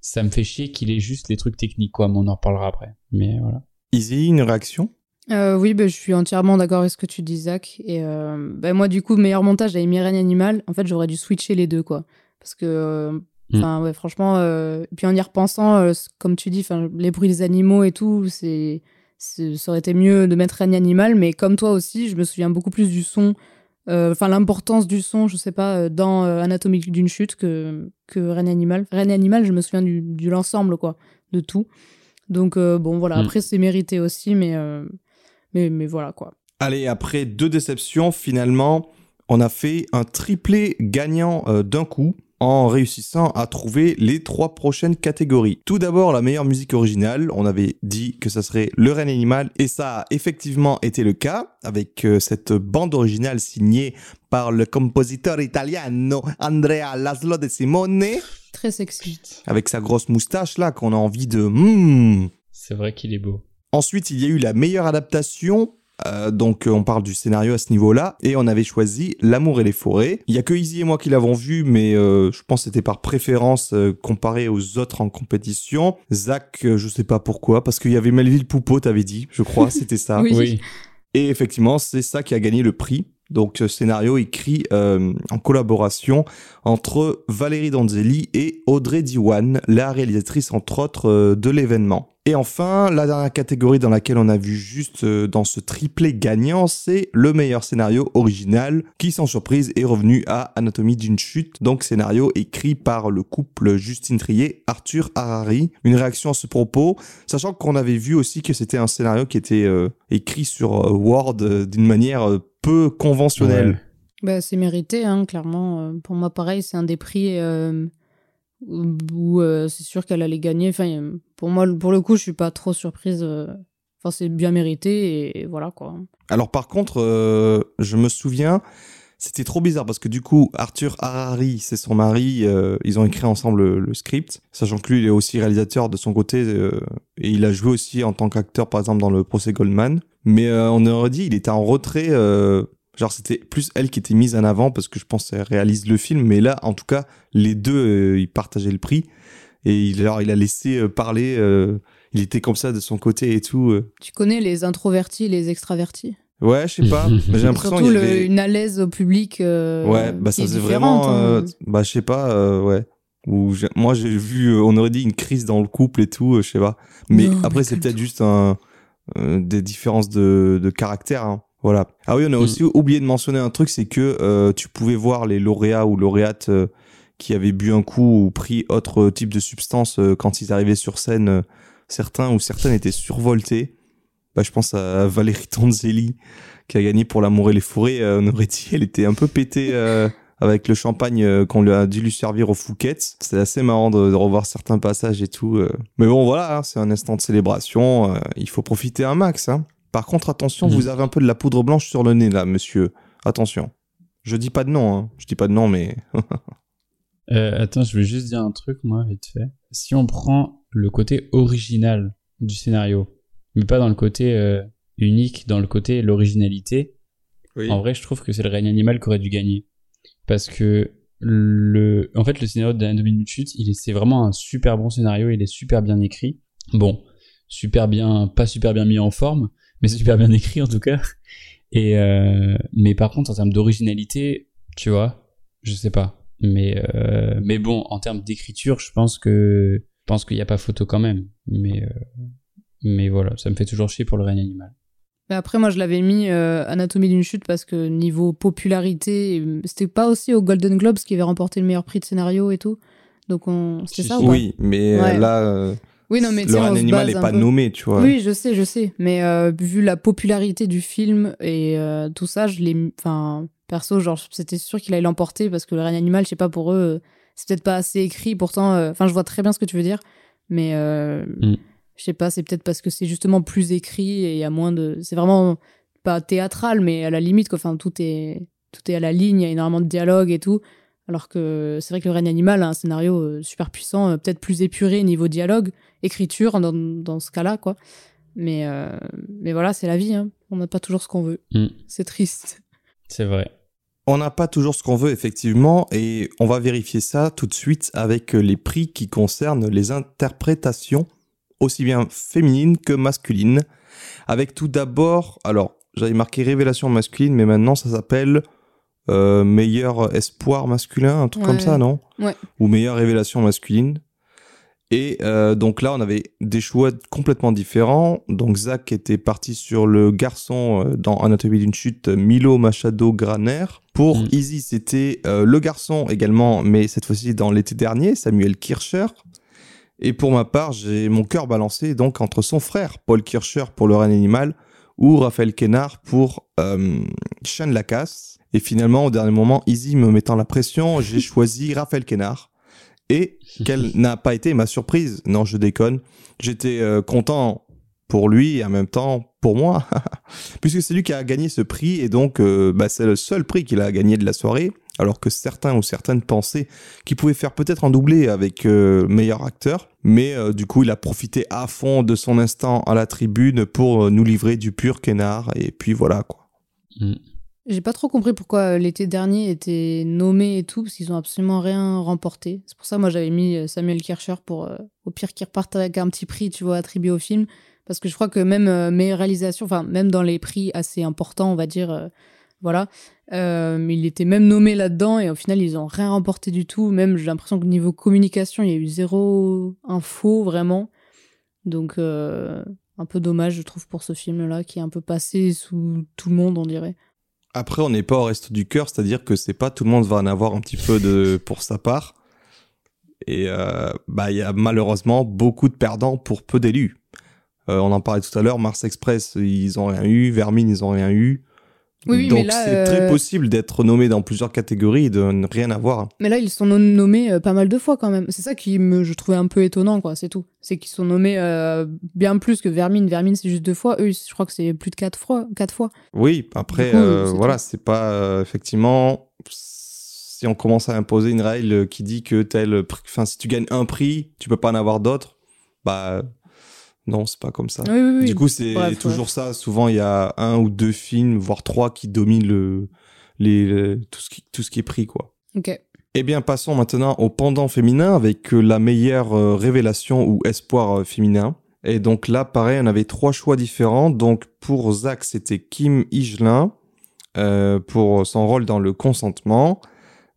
ça me fait chier qu'il ait juste les trucs techniques, quoi. Mais on en reparlera après. Mais voilà. Easy, une réaction? Euh, oui, bah, je suis entièrement d'accord avec ce que tu dis, Zach. Et euh, bah, moi, du coup, meilleur montage, j'avais mis Règne Animal. En fait, j'aurais dû switcher les deux, quoi. Parce que, euh. Enfin, ouais, franchement, euh, puis en y repensant, euh, comme tu dis, 'fin, les bruits des animaux et tout, c'est, c'est- ça aurait été mieux de mettre Règne Animal. Mais comme toi aussi, je me souviens beaucoup plus du son, euh, enfin, l'importance du son, je sais pas, dans euh, Anatomie d'une chute que, que Règne Animal. Règne Animal, je me souviens du, de l'ensemble, quoi, de tout. Donc, euh, bon, voilà. Mm. Après, c'est mérité aussi, mais, euh, mais, mais voilà, quoi. Allez, après deux déceptions, finalement, on a fait un triplé gagnant euh, d'un coup en réussissant à trouver les trois prochaines catégories. Tout d'abord, la meilleure musique originale. On avait dit que ça serait Le Règne Animal et ça a effectivement été le cas avec euh, cette bande originale signée par le compositeur italiano Andrea Laszlo De Simone Très sexy. avec sa grosse moustache là qu'on a envie de... Hmm. C'est vrai qu'il est beau. Ensuite, il y a eu la meilleure adaptation. Euh, donc, euh, on parle du scénario à ce niveau-là. Et on avait choisi L'amour et les forêts. Il y a que Izzy et moi qui l'avons vu, mais euh, je pense que c'était par préférence euh, comparé aux autres en compétition. Zach, euh, je sais pas pourquoi, parce qu'il y avait Melville Poupeau, t'avais dit, je crois, c'était ça. Oui. Oui. Et effectivement, c'est ça qui a gagné le prix. Donc, scénario écrit euh, en collaboration entre Valérie Donzelli et Audrey Diwan, la réalisatrice entre autres euh, de l'événement. Et enfin, la dernière catégorie dans laquelle on a vu juste euh, dans ce triplé gagnant, c'est le meilleur scénario original qui, sans surprise, est revenu à Anatomie d'une chute. Donc, scénario écrit par le couple Justine Trier, Arthur Harari. Une réaction à ce propos, sachant qu'on avait vu aussi que c'était un scénario qui était euh, écrit sur euh, Word euh, d'une manière euh, peu conventionnelle. Ouais. Bah, c'est mérité, hein, clairement. Pour moi, pareil, c'est un des prix euh, où euh, c'est sûr qu'elle allait gagner. Enfin, pour moi, pour le coup, je suis pas trop surprise. euh. Enfin, c'est bien mérité et voilà quoi. Alors par contre, euh, je me souviens, c'était trop bizarre parce que du coup, Arthur Harari, c'est son mari, ils ont écrit ensemble le, le script, sachant que lui, il est aussi réalisateur de son côté et il a joué aussi en tant qu'acteur, par exemple, dans le procès Goldman. Mais on aurait dit, il était en retrait. Genre c'était plus elle qui était mise en avant parce que je pense qu'elle réalise le film, mais là en tout cas les deux euh, ils partageaient le prix et il, alors, il a laissé euh, parler, euh, il était comme ça de son côté et tout. euh. Tu connais les introvertis et les extravertis? Ouais, je sais pas, j'ai l'impression Surtout il y le- avait... une à l'aise au public. euh, Ouais, bah ça différente, vraiment, hein. bah je sais pas, euh, ouais. Ou j'ai- moi j'ai vu, euh, on aurait dit une crise dans le couple et tout, euh, je sais pas. Mais Non, après c'est peut-être juste un, euh, des différences de, de caractère. hein. Voilà. Ah oui, on a Mm. aussi oublié de mentionner un truc, c'est que euh, tu pouvais voir les lauréats ou lauréates euh, qui avaient bu un coup ou pris autre type de substance euh, quand ils arrivaient sur scène. certains ou certaines étaient survoltés. Bah, je pense à Valérie Tonzelli qui a gagné pour l'amour et les forêts. On aurait dit elle était un peu pétée avec le champagne qu'on lui a dû lui servir au Fouquet's. C'était assez marrant de, de revoir certains passages et tout. Mais bon, voilà, hein, c'est un instant de célébration. il faut profiter un max. Hein. Par contre, attention, Mhm. vous avez un peu de la poudre blanche sur le nez là, monsieur. Attention. Je dis pas de nom, hein. je dis pas de nom, mais Euh, attends, je vais juste dire un truc, moi, vite fait. Si on prend le côté original du scénario, mais pas dans le côté euh, unique, dans le côté l'originalité, en vrai, je trouve que c'est le règne animal qui aurait dû gagner. Parce que le, en fait, le scénario d'Anatomie d'une chute, il est, c'est vraiment un super bon scénario, il est super bien écrit. Bon, super bien, pas super bien mis en forme, mais super bien écrit en tout cas. Et euh, mais par contre, en termes d'originalité, tu vois, je sais pas. Mais euh, mais bon, en termes d'écriture, je pense que je pense qu'il n'y a pas photo quand même. Mais euh, mais voilà, ça me fait toujours chier pour le règne animal. Mais après, moi, je l'avais mis euh, Anatomie d'une chute parce que niveau popularité, c'était pas aussi au Golden Globes qui avait remporté le meilleur prix de scénario et tout. Donc, on... c'était ça ou pas? Oui, mais Ouais. là, euh, Oui, non, mais animal base est un pas peu. nommé, tu vois. Oui, je sais, je sais. Mais euh, vu la popularité du film et euh, tout ça, je l'ai. Enfin, perso, genre, c'était sûr qu'il allait l'emporter parce que le règne animal, je sais pas, pour eux, euh, c'est peut-être pas assez écrit. Pourtant, euh, enfin, je vois très bien ce que tu veux dire. Mais euh, Mm. je sais pas, c'est peut-être parce que c'est justement plus écrit et il y a moins de. C'est vraiment pas théâtral, mais à la limite, quoi. Enfin, tout est, tout est à la ligne, il y a énormément de dialogue et tout. Alors que c'est vrai que le règne animal a un scénario euh, super puissant, euh, peut-être plus épuré niveau dialogue, écriture dans, dans ce cas-là, quoi. Mais, euh, mais voilà, c'est la vie. hein. On n'a pas toujours ce qu'on veut. Mm. C'est triste. C'est vrai. On n'a pas toujours ce qu'on veut, effectivement, et on va vérifier ça tout de suite avec les prix qui concernent les interprétations, aussi bien féminines que masculines. Avec tout d'abord, alors, j'avais marqué révélation masculine, mais maintenant ça s'appelle euh, meilleur espoir masculin, un truc comme ça, non? Ouais. Ou meilleure révélation masculine. Et euh, donc là, on avait des choix complètement différents. Donc Zach était parti sur le garçon euh, dans Anatomie d'une chute, Milo Machado Graner. Pour Mm. Easy, c'était euh, le garçon également, mais cette fois-ci dans l'été dernier, Samuel Kircher. Et pour ma part, j'ai mon cœur balancé donc entre son frère, Paul Kircher, pour Le règne animal, ou Raphaël Kénard pour euh, Chien de la casse. Et finalement, au dernier moment, Easy me mettant la pression, j'ai choisi Raphaël Kénard. Et quelle n'a pas été ma surprise Non, je déconne. J'étais euh, content pour lui et en même temps pour moi, puisque c'est lui qui a gagné ce prix et donc euh, bah, c'est le seul prix qu'il a gagné de la soirée, alors que certains ou certaines pensaient qu'il pouvait faire peut-être en doublé avec euh, meilleur acteur, mais euh, du coup il a profité à fond de son instant à la tribune pour nous livrer du pur Kénard et puis voilà quoi. Mm. J'ai pas trop compris pourquoi euh, l'été dernier était nommé et tout, parce qu'ils ont absolument rien remporté. C'est pour ça, moi, j'avais mis euh, Samuel Kircher pour, euh, au pire, qu'il reparte avec un petit prix, tu vois, attribué au film. Parce que je crois que même euh, mes réalisations, enfin, même dans les prix assez importants, on va dire, euh, voilà, il était même nommé là-dedans et au final, ils ont rien remporté du tout. Même, j'ai l'impression que niveau communication, il y a eu zéro info, vraiment. Donc, un peu dommage, je trouve, pour ce film-là, qui est un peu passé sous tout le monde, on dirait. Après, on n'est pas au reste du cœur, c'est-à-dire que c'est pas tout le monde va en avoir un petit peu de pour sa part. Et euh, bah il y a malheureusement beaucoup de perdants pour peu d'élus. Euh, on en parlait tout à l'heure, Mars Express, ils ont rien eu, Vermine, ils ont rien eu. Oui, Donc c'est très euh, possible d'être nommé dans plusieurs catégories et de ne rien avoir. Mais là, ils sont nom- nommés euh, pas mal de fois quand même. C'est ça qui me, je trouvais un peu étonnant, quoi. C'est tout. C'est qu'ils sont nommés euh, bien plus que Vermine. Vermine, c'est juste deux fois. Eux, je crois que c'est plus de quatre fois. Quatre fois. Oui, après, coup, euh, voilà, c'est pas effectivement. Si on commence à imposer une règle qui dit que tel, enfin, si tu gagnes un prix, tu peux pas en avoir d'autres, bah non, c'est pas comme ça. Oui, oui, oui. Du coup, c'est Bref, toujours ça. Souvent, il y a un ou deux films, voire trois, qui dominent le, les, le- tout, ce qui, tout ce qui est pris, quoi. Ok. Eh bien, passons maintenant au pendant féminin avec euh, la meilleure euh, révélation ou espoir euh, féminin. Et donc là, pareil, on avait trois choix différents. Donc pour Zach, c'était Kim Higelin euh, pour son rôle dans Le Consentement.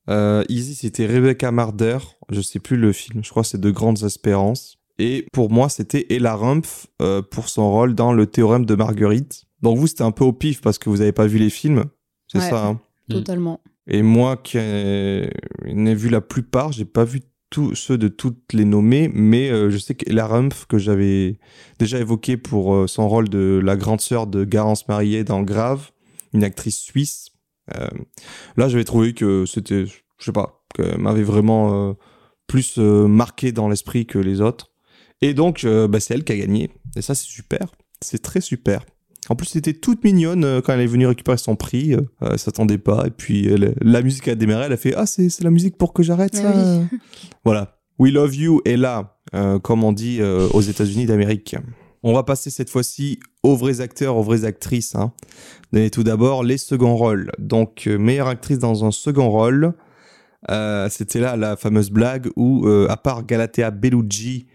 Euh, Easy, c'était Rebecca Marder. Je sais plus le film. Je crois que c'est De Grandes Espérances. Et pour moi, c'était Ella Rumpf euh, pour son rôle dans Le Théorème de Marguerite. Donc vous, c'était un peu au pif parce que vous n'avez pas vu les films. C'est Ouais. ça, hein Mm. Totalement. et moi qui n'ai vu la plupart, j'ai pas vu tous ceux de toutes les nommées, mais euh, je sais que la Rumpf que j'avais déjà évoqué pour euh, son rôle de la grande sœur de Garance Marié dans Grave, une actrice suisse. euh, là, j'avais trouvé que c'était, je sais pas, qu'elle m'avait vraiment euh, plus euh, marqué dans l'esprit que les autres. Et donc, euh, bah, c'est elle qui a gagné. Et ça, c'est super. C'est très super. En plus, c'était toute mignonne euh, quand elle est venue récupérer son prix. euh, elle s'attendait pas. Et puis, elle- la musique a démarré. Elle a fait Ah, c'est la musique pour que j'arrête. Voilà. We Love You est là, euh, comme on dit euh, aux États-Unis d'Amérique. On va passer cette fois-ci aux vrais acteurs, aux vraies actrices. Hein. Et tout d'abord, les seconds rôles. Donc, meilleure actrice dans un second rôle. Euh, C'était là la fameuse blague où, à part Galatea Bellucci,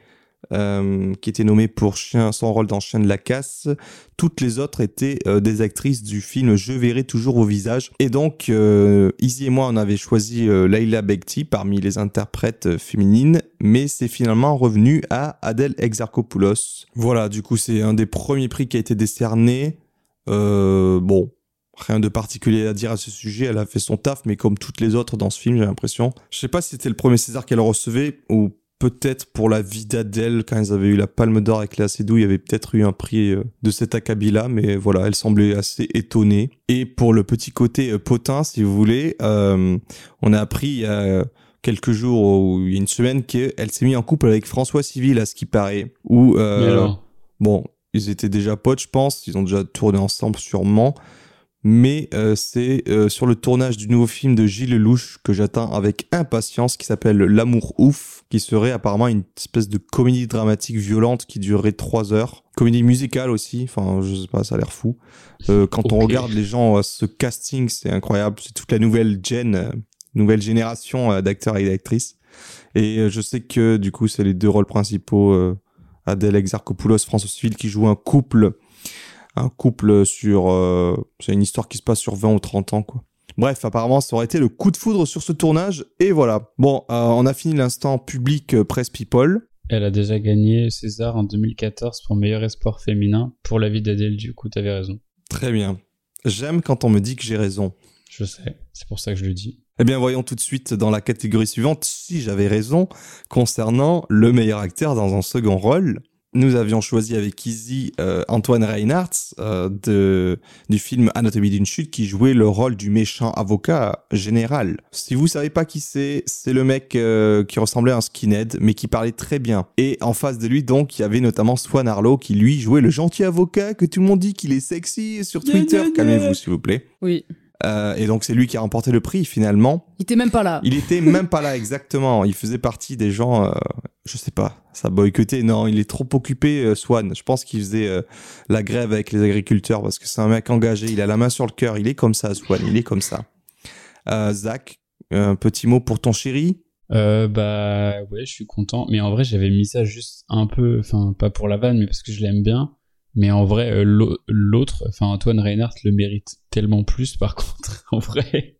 euh, qui était nommée pour chien, son rôle dans Chien de la casse, toutes les autres étaient euh, des actrices du film Je verrai toujours vos visages. Et donc, euh, Izzy et moi, on avait choisi Laila Bekti parmi les interprètes féminines, mais c'est finalement revenu à Adèle Exarchopoulos. Voilà, du coup, c'est un des premiers prix qui a été décerné. Bon, rien de particulier à dire à ce sujet. Elle a fait son taf, mais comme toutes les autres dans ce film, j'ai l'impression. Je sais pas si c'était le premier César qu'elle recevait ou peut-être pour la vie d'Adèle, quand ils avaient eu la Palme d'Or avec Léa Seydoux, il y avait peut-être eu un prix euh, de cet acabit-là, mais voilà, elle semblait assez étonnée. Et pour le petit côté euh, potin, si vous voulez, euh, on a appris il y a quelques jours ou il y a une semaine qu'elle s'est mise en couple avec François Civil, à ce qui paraît. Ou bon, ils étaient déjà potes, je pense, ils ont déjà tourné ensemble sûrement. Mais euh, c'est euh, sur le tournage du nouveau film de Gilles Lelouch que j'attends avec impatience, qui s'appelle L'amour ouf, qui serait apparemment une espèce de comédie dramatique violente qui durerait trois heures. Comédie musicale aussi, enfin je sais pas, ça a l'air fou. Euh, quand on regarde les gens, euh, ce casting, c'est incroyable. C'est toute la nouvelle gen, euh, nouvelle génération euh, d'acteurs et d'actrices. Et je sais que du coup, c'est les deux rôles principaux, euh, Adèle Exarchopoulos, François Civil, qui jouent un couple, un couple sur, euh, c'est une histoire qui se passe sur 20 ou 30 ans, quoi. Bref, apparemment, ça aurait été le coup de foudre sur ce tournage, et voilà. Bon, euh, on a fini l'instant public euh, presse people. Elle a déjà gagné César en 2014 pour meilleur espoir féminin pour la vie d'Adèle, du coup, t'avais raison. Très bien. J'aime quand on me dit que j'ai raison. Je sais, c'est pour ça que je le dis. Eh bien, voyons tout de suite dans la catégorie suivante si j'avais raison concernant le meilleur acteur dans un second rôle. Nous avions choisi avec Izzy euh, Antoine Reinhardt euh, de, du film Anatomie d'une chute qui jouait le rôle du méchant avocat général. Si vous savez pas qui c'est, c'est le mec euh, qui ressemblait à un skinhead mais qui parlait très bien. Et en face de lui donc il y avait notamment Swan Arlo qui lui jouait le gentil avocat que tout le monde dit qu'il est sexy sur Twitter. Calmez-vous s'il vous plaît. Oui. Euh, et donc c'est lui qui a remporté le prix finalement. Il était même pas là. Il était même pas là exactement. Il faisait partie des gens, euh, je sais pas, ça boycotté. Non, il est trop occupé, euh, Swan. Je pense qu'il faisait euh, la grève avec les agriculteurs parce que c'est un mec engagé. Il a la main sur le cœur. Il est comme ça, Swan. Il est comme ça. Euh, Zach, un petit mot pour ton chéri? Euh, bah ouais, je suis content. Mais en vrai, j'avais mis ça juste un peu, enfin pas pour la vanne, mais parce que je l'aime bien. Mais en vrai, euh, l'au- l'autre, enfin Antoine Reinhardt le mérite tellement plus par contre, en vrai.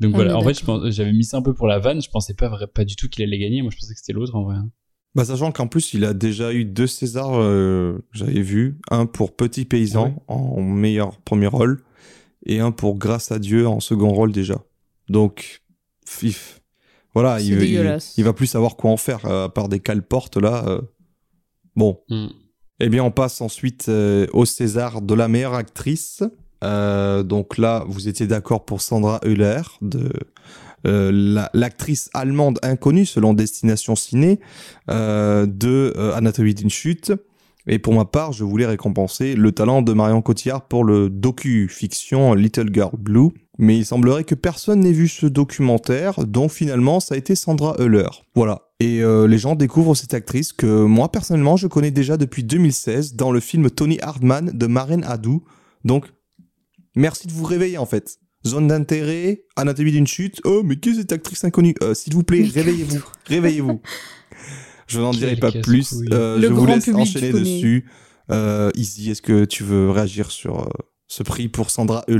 Donc On voilà, en fait, je pense- j'avais mis ça un peu pour la vanne. Je pensais pas vrai, pas du tout qu'il allait gagner. Moi, je pensais que c'était l'autre en vrai. hein. Bah, sachant qu'en plus, il a déjà eu deux Césars, euh, j'avais vu. Un pour Petit Paysan en meilleur premier rôle et un pour Grâce à Dieu en second rôle déjà. Donc, fif. Voilà, il, il, dégueulasse. il va plus savoir quoi en faire à part des cale-portes là. euh. Bon, Hmm. Eh bien, on passe ensuite euh, au César de la meilleure actrice. Euh, donc là, vous étiez d'accord pour Sandra Hüller, de euh, la- l'actrice allemande inconnue selon Destination Ciné, de Anatomie d'une chute. Et pour ma part, je voulais récompenser le talent de Marion Cotillard pour le docu-fiction Little Girl Blue. Mais il semblerait que personne n'ait vu ce documentaire, donc finalement, ça a été Sandra Hüller. Voilà. Et euh, les gens découvrent cette actrice que moi, personnellement, je connais déjà depuis 2016 dans le film Tony Hardman de Maren Hadou. Donc, merci de vous réveiller, en fait. Zone d'intérêt, anatomie d'une chute. Oh, mais qui est cette actrice inconnue? Euh, S'il vous plaît, réveillez-vous. Réveillez-vous. Je n'en dirai pas plus. Euh, je vous laisse enchaîner dessus. Euh, Izzy, est-ce que tu veux réagir sur euh, ce prix pour Sandra est,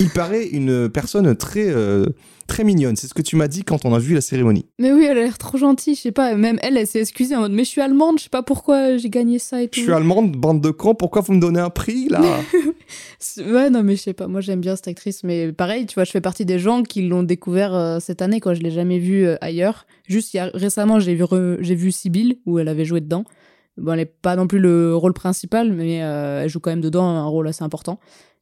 il paraît, une personne très, euh, très mignonne. C'est ce que tu m'as dit quand on a vu la cérémonie. Mais oui, elle a l'air trop gentille, je sais pas. Même elle, elle s'est excusée en mode Mais je suis allemande, je sais pas pourquoi j'ai gagné ça et tout. Je suis allemande, bande de cons. Pourquoi vous me donnez un prix là Ouais, non, mais je sais pas. Moi, j'aime bien cette actrice, mais pareil, tu vois, je fais partie des gens qui l'ont découvert euh, cette année, quoi. Je l'ai jamais vue euh, ailleurs. Juste il y a- récemment, j'ai vu, re- j'ai vu Sibyl, où elle avait joué dedans. Bon, elle est pas non plus le rôle principal, mais elle joue quand même dedans un rôle assez important.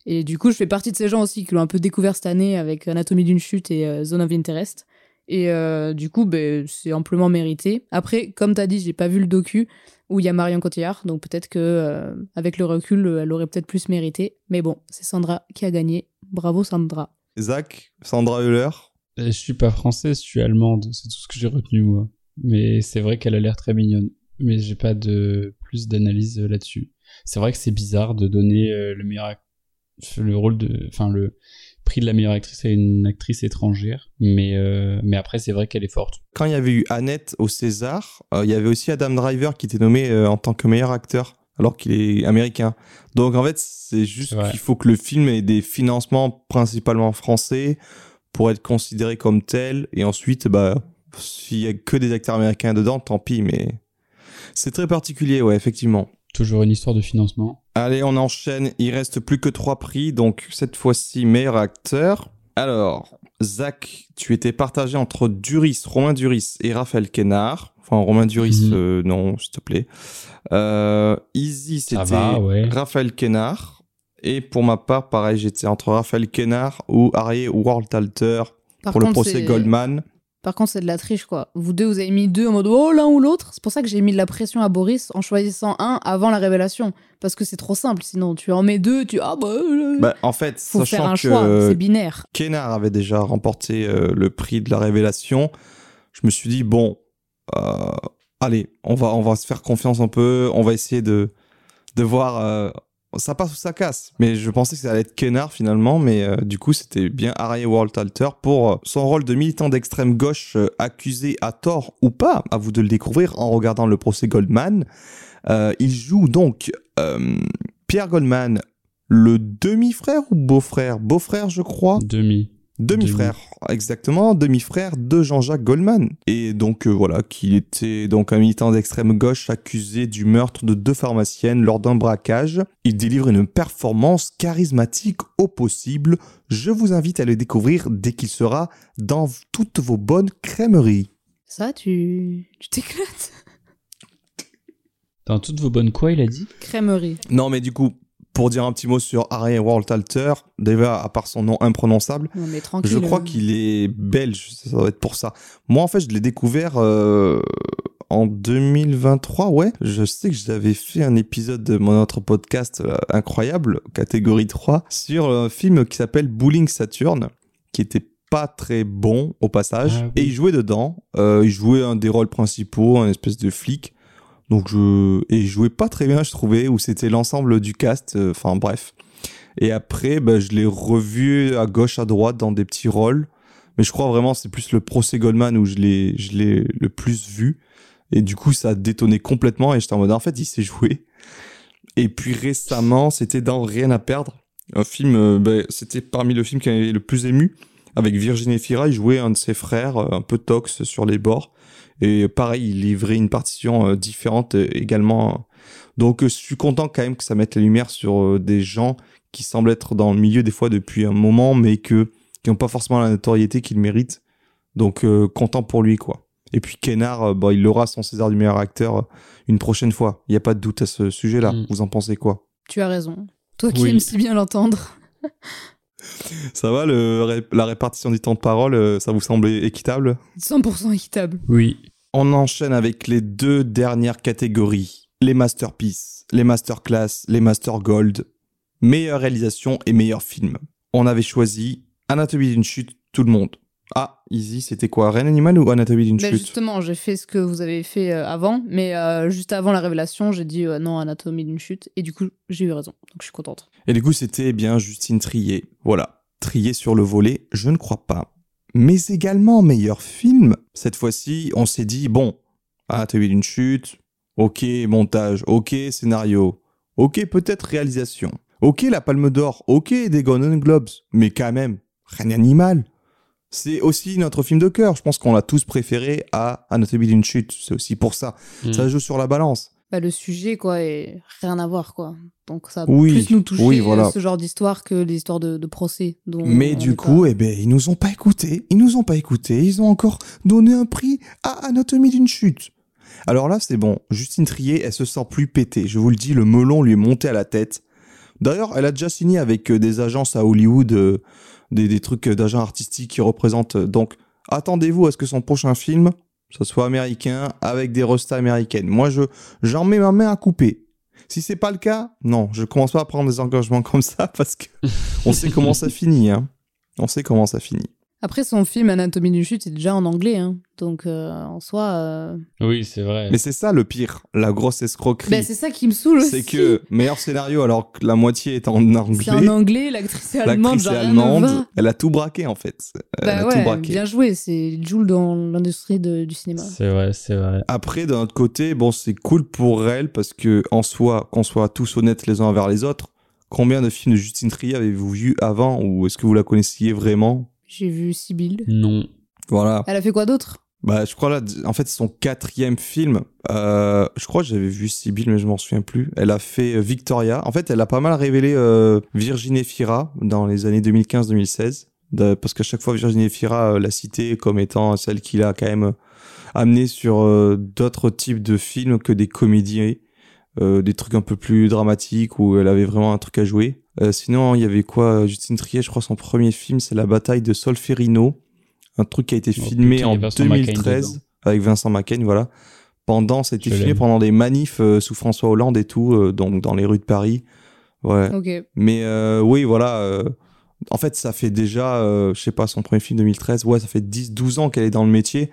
Et du coup, je fais partie de ces gens aussi qui l'ont un peu découvert cette année avec Anatomie d'une chute et euh, Zone of Interest. Et euh, du coup, ben, c'est amplement mérité. Après, comme t'as dit, j'ai pas vu le docu où il y a Marion Cotillard, donc peut-être que euh, avec le recul, elle aurait peut-être plus mérité. Mais bon, c'est Sandra qui a gagné. Bravo Sandra. Zach, Sandra. Euh, Je suis pas française, je suis allemande. C'est tout ce que j'ai retenu moi. Mais c'est vrai qu'elle a l'air très mignonne. Mais j'ai pas de plus d'analyse là-dessus. C'est vrai que c'est bizarre de donner euh, le meilleur ac- le rôle de, enfin le prix de la meilleure actrice à une actrice étrangère. Mais euh, mais après c'est vrai qu'elle est forte. Quand il y avait eu Annette au César, euh, il y avait aussi Adam Driver qui était nommé euh, en tant que meilleur acteur, alors qu'il est américain. Donc en fait, c'est juste qu'il faut que le film ait des financements principalement français pour être considéré comme tel. Et ensuite, bah, s'il y a que des acteurs américains dedans, tant pis. Mais c'est très particulier, ouais, effectivement. Toujours une histoire de financement. Allez, on enchaîne. Il reste plus que trois prix, donc cette fois-ci meilleur acteur. Alors, Zach, tu étais partagé entre Duris, Romain Duris et Raphaël Quenard. Enfin, Romain Duris, Mhm. euh, non, s'il te plaît. Euh, Easy, Ça c'était va, ouais. Raphaël Quenard. Et pour ma part, pareil, j'étais entre Raphaël Quenard ou Wartalter Par pour le procès c'est- Goldman. Par contre, c'est de la triche, quoi. Vous deux, vous avez mis deux en mode oh l'un ou l'autre. C'est pour ça que j'ai mis de la pression à Boris en choisissant un avant la révélation. Parce que c'est trop simple. Sinon, tu en mets deux, tu ah bah. euh, Bah, en fait, faut faire sachant un que choix. C'est binaire. Kennar avait déjà remporté euh, le prix de la révélation, je me suis dit bon, euh, allez, on va on va se faire confiance un peu, on va essayer de de voir euh, ça passe ou ça casse. Mais je pensais que ça allait être Kennar finalement, mais euh, du coup c'était bien Harry Waltalter pour euh, son rôle de militant d'extrême gauche euh, accusé à tort ou pas. À vous de le découvrir en regardant le procès Goldman. Il joue donc Pierre Goldman, le demi-frère ou beau-frère? Beau-frère, je crois. Demi. Demi-frère, exactement, demi-frère de Jean-Jacques Goldman. Et donc euh, voilà, qu'il était donc un militant d'extrême gauche accusé du meurtre de deux pharmaciennes lors d'un braquage. Il délivre une performance charismatique au possible. Je vous invite à le découvrir dès qu'il sera dans toutes vos bonnes crèmeries. Ça, tu tu t'éclates? Dans toutes vos bonnes quoi, il a dit? Crèmerie. Non mais du coup, pour dire un petit mot sur Harry Waltalter, déjà à part son nom imprononçable, Non, mais tranquille. Je crois euh. qu'il est belge, ça doit être pour ça. Moi, en fait, je l'ai découvert euh, en 2023, ouais. Je sais que j'avais fait un épisode de mon autre podcast euh, incroyable, catégorie 3, sur un film qui s'appelle Bowling Saturn, qui était pas très bon au passage. Ah oui. Et il jouait dedans. Euh, il jouait un des rôles principaux, un espèce de flic. Donc je et il jouait pas très bien, je trouvais, où c'était l'ensemble du cast. euh, Enfin bref. Et après, bah, je l'ai revu à gauche, à droite dans des petits rôles. Mais je crois vraiment c'est plus le procès Goldman où je l'ai, je l'ai le plus vu. Et du coup, ça a détonné complètement. Et j'étais en mode, en fait, il s'est joué. Et puis récemment, c'était dans Rien à perdre. Un film, euh, bah, c'était parmi le film qui avait le plus ému. Avec Virginie Fira, il jouait un de ses frères, euh, un peu tox sur les bords. Et pareil, il livrait une partition euh, différente euh, également. Donc euh, je suis content quand même que ça mette la lumière sur euh, des gens qui semblent être dans le milieu des fois depuis un moment, mais que qui n'ont pas forcément la notoriété qu'ils méritent. Donc euh, content pour lui quoi. Et puis Kennar, euh, bah, il aura son César du meilleur acteur une prochaine fois. Il n'y a pas de doute à ce sujet-là. Mm. Vous en pensez quoi? Tu as raison. Toi qui Oui. aimes si bien l'entendre. Ça va, le, ré- la répartition du temps de parole, euh, ça vous semble équitable? 100% équitable. Oui. On enchaîne avec les deux dernières catégories. Les masterpieces, les masterclass, les master gold. Meilleure réalisation et meilleur film. On avait choisi Anatomie d'une chute, tout le monde. Ah, Easy, c'était quoi Reine animal ou Anatomie d'une chute justement, j'ai fait ce que vous avez fait euh, avant, mais euh, juste avant la révélation, j'ai dit euh, non, anatomie d'une chute, et du coup, j'ai eu raison, donc je suis contente. Et du coup, c'était eh bien Justine Trier. Voilà. Trier sur le volet, je ne crois pas. Mais également meilleur film. Cette fois-ci, on s'est dit, bon, Anatomie d'une chute, ok, montage, ok, scénario, ok, peut-être réalisation, ok, la Palme d'Or, ok, des Golden Globes, mais quand même, Reine Animal. C'est aussi notre film de cœur. Je pense qu'on l'a tous préféré à Anatomie d'une chute. C'est aussi pour ça. Mm. Ça joue sur la balance. Bah, le sujet, quoi, est rien à voir, quoi. Donc ça va Oui, plus nous toucher oui, voilà. euh, ce genre d'histoire que les histoires de, de procès. dont Mais du coup, pas- eh ben, ils nous ont pas écoutés. Ils nous ont pas écoutés. Ils ont encore donné un prix à Anatomie d'une chute. Alors là, c'est bon. Justine Trier, elle se sent plus pétée. Je vous le dis, le melon lui est monté à la tête. D'ailleurs, elle a déjà signé avec euh, des agences à Hollywood, euh, des, des trucs euh, d'agents artistiques qui représentent. Donc, attendez-vous à ce que son prochain film, ça soit américain, avec des restas américaines. Moi, je, j'en mets ma main à couper. Si c'est pas le cas, non, je commence pas à prendre des engagements comme ça parce que on sait comment ça finit, hein. On sait comment ça finit. Après, son film Anatomie d'une chute est déjà en anglais, hein. donc euh, en soi. euh, Oui, c'est vrai. Mais c'est ça le pire, la grosse escroquerie. bah, c'est ça qui me saoule aussi. c'est que meilleur scénario alors que la moitié est en anglais. C'est en anglais, l'actrice est allemande, L'actrice genre est rien ne allemande. va. Elle a tout braqué en fait. Elle Bah a tout braqué. bien joué, c'est Jules dans l'industrie de- du cinéma. C'est vrai, c'est vrai. Après, d'un autre côté, bon, c'est cool pour elle parce que en soi, qu'on soit tous honnêtes les uns envers les autres, combien de films de Justine Trier avez-vous vu avant ou est-ce que vous la connaissiez vraiment? J'ai vu Sibylle. Non. Voilà. Elle a fait quoi d'autre? Bah, je crois là, en fait, c'est son quatrième film. Euh, je crois que j'avais vu Sibyl, mais je m'en souviens plus. Elle a fait euh, Victoria. En fait, elle a pas mal révélé euh, Virginie Fira dans les années 2015-2016. De- Parce qu'à chaque fois, Virginie Fira euh, l'a citée comme étant celle qui l'a quand même euh, amené sur euh, d'autres types de films que des comédies, euh, des trucs un peu plus dramatiques où elle avait vraiment un truc à jouer. Euh, sinon, il y avait quoi Justine Trier, je crois, son premier film, c'est La bataille de Solferino un truc qui a été Oh, filmé putain, en Vincent McCain 2013 dedans. avec Vincent McCain, voilà. Pendant, ça a été Je filmé pendant des manifs euh, sous François Hollande et tout, euh, donc dans les rues de Paris. Ouais. Ok. Mais euh, oui, voilà. euh, en fait, ça fait déjà, euh, je sais pas, son premier film 2013, ouais, ça fait 10-12 ans qu'elle est dans le métier.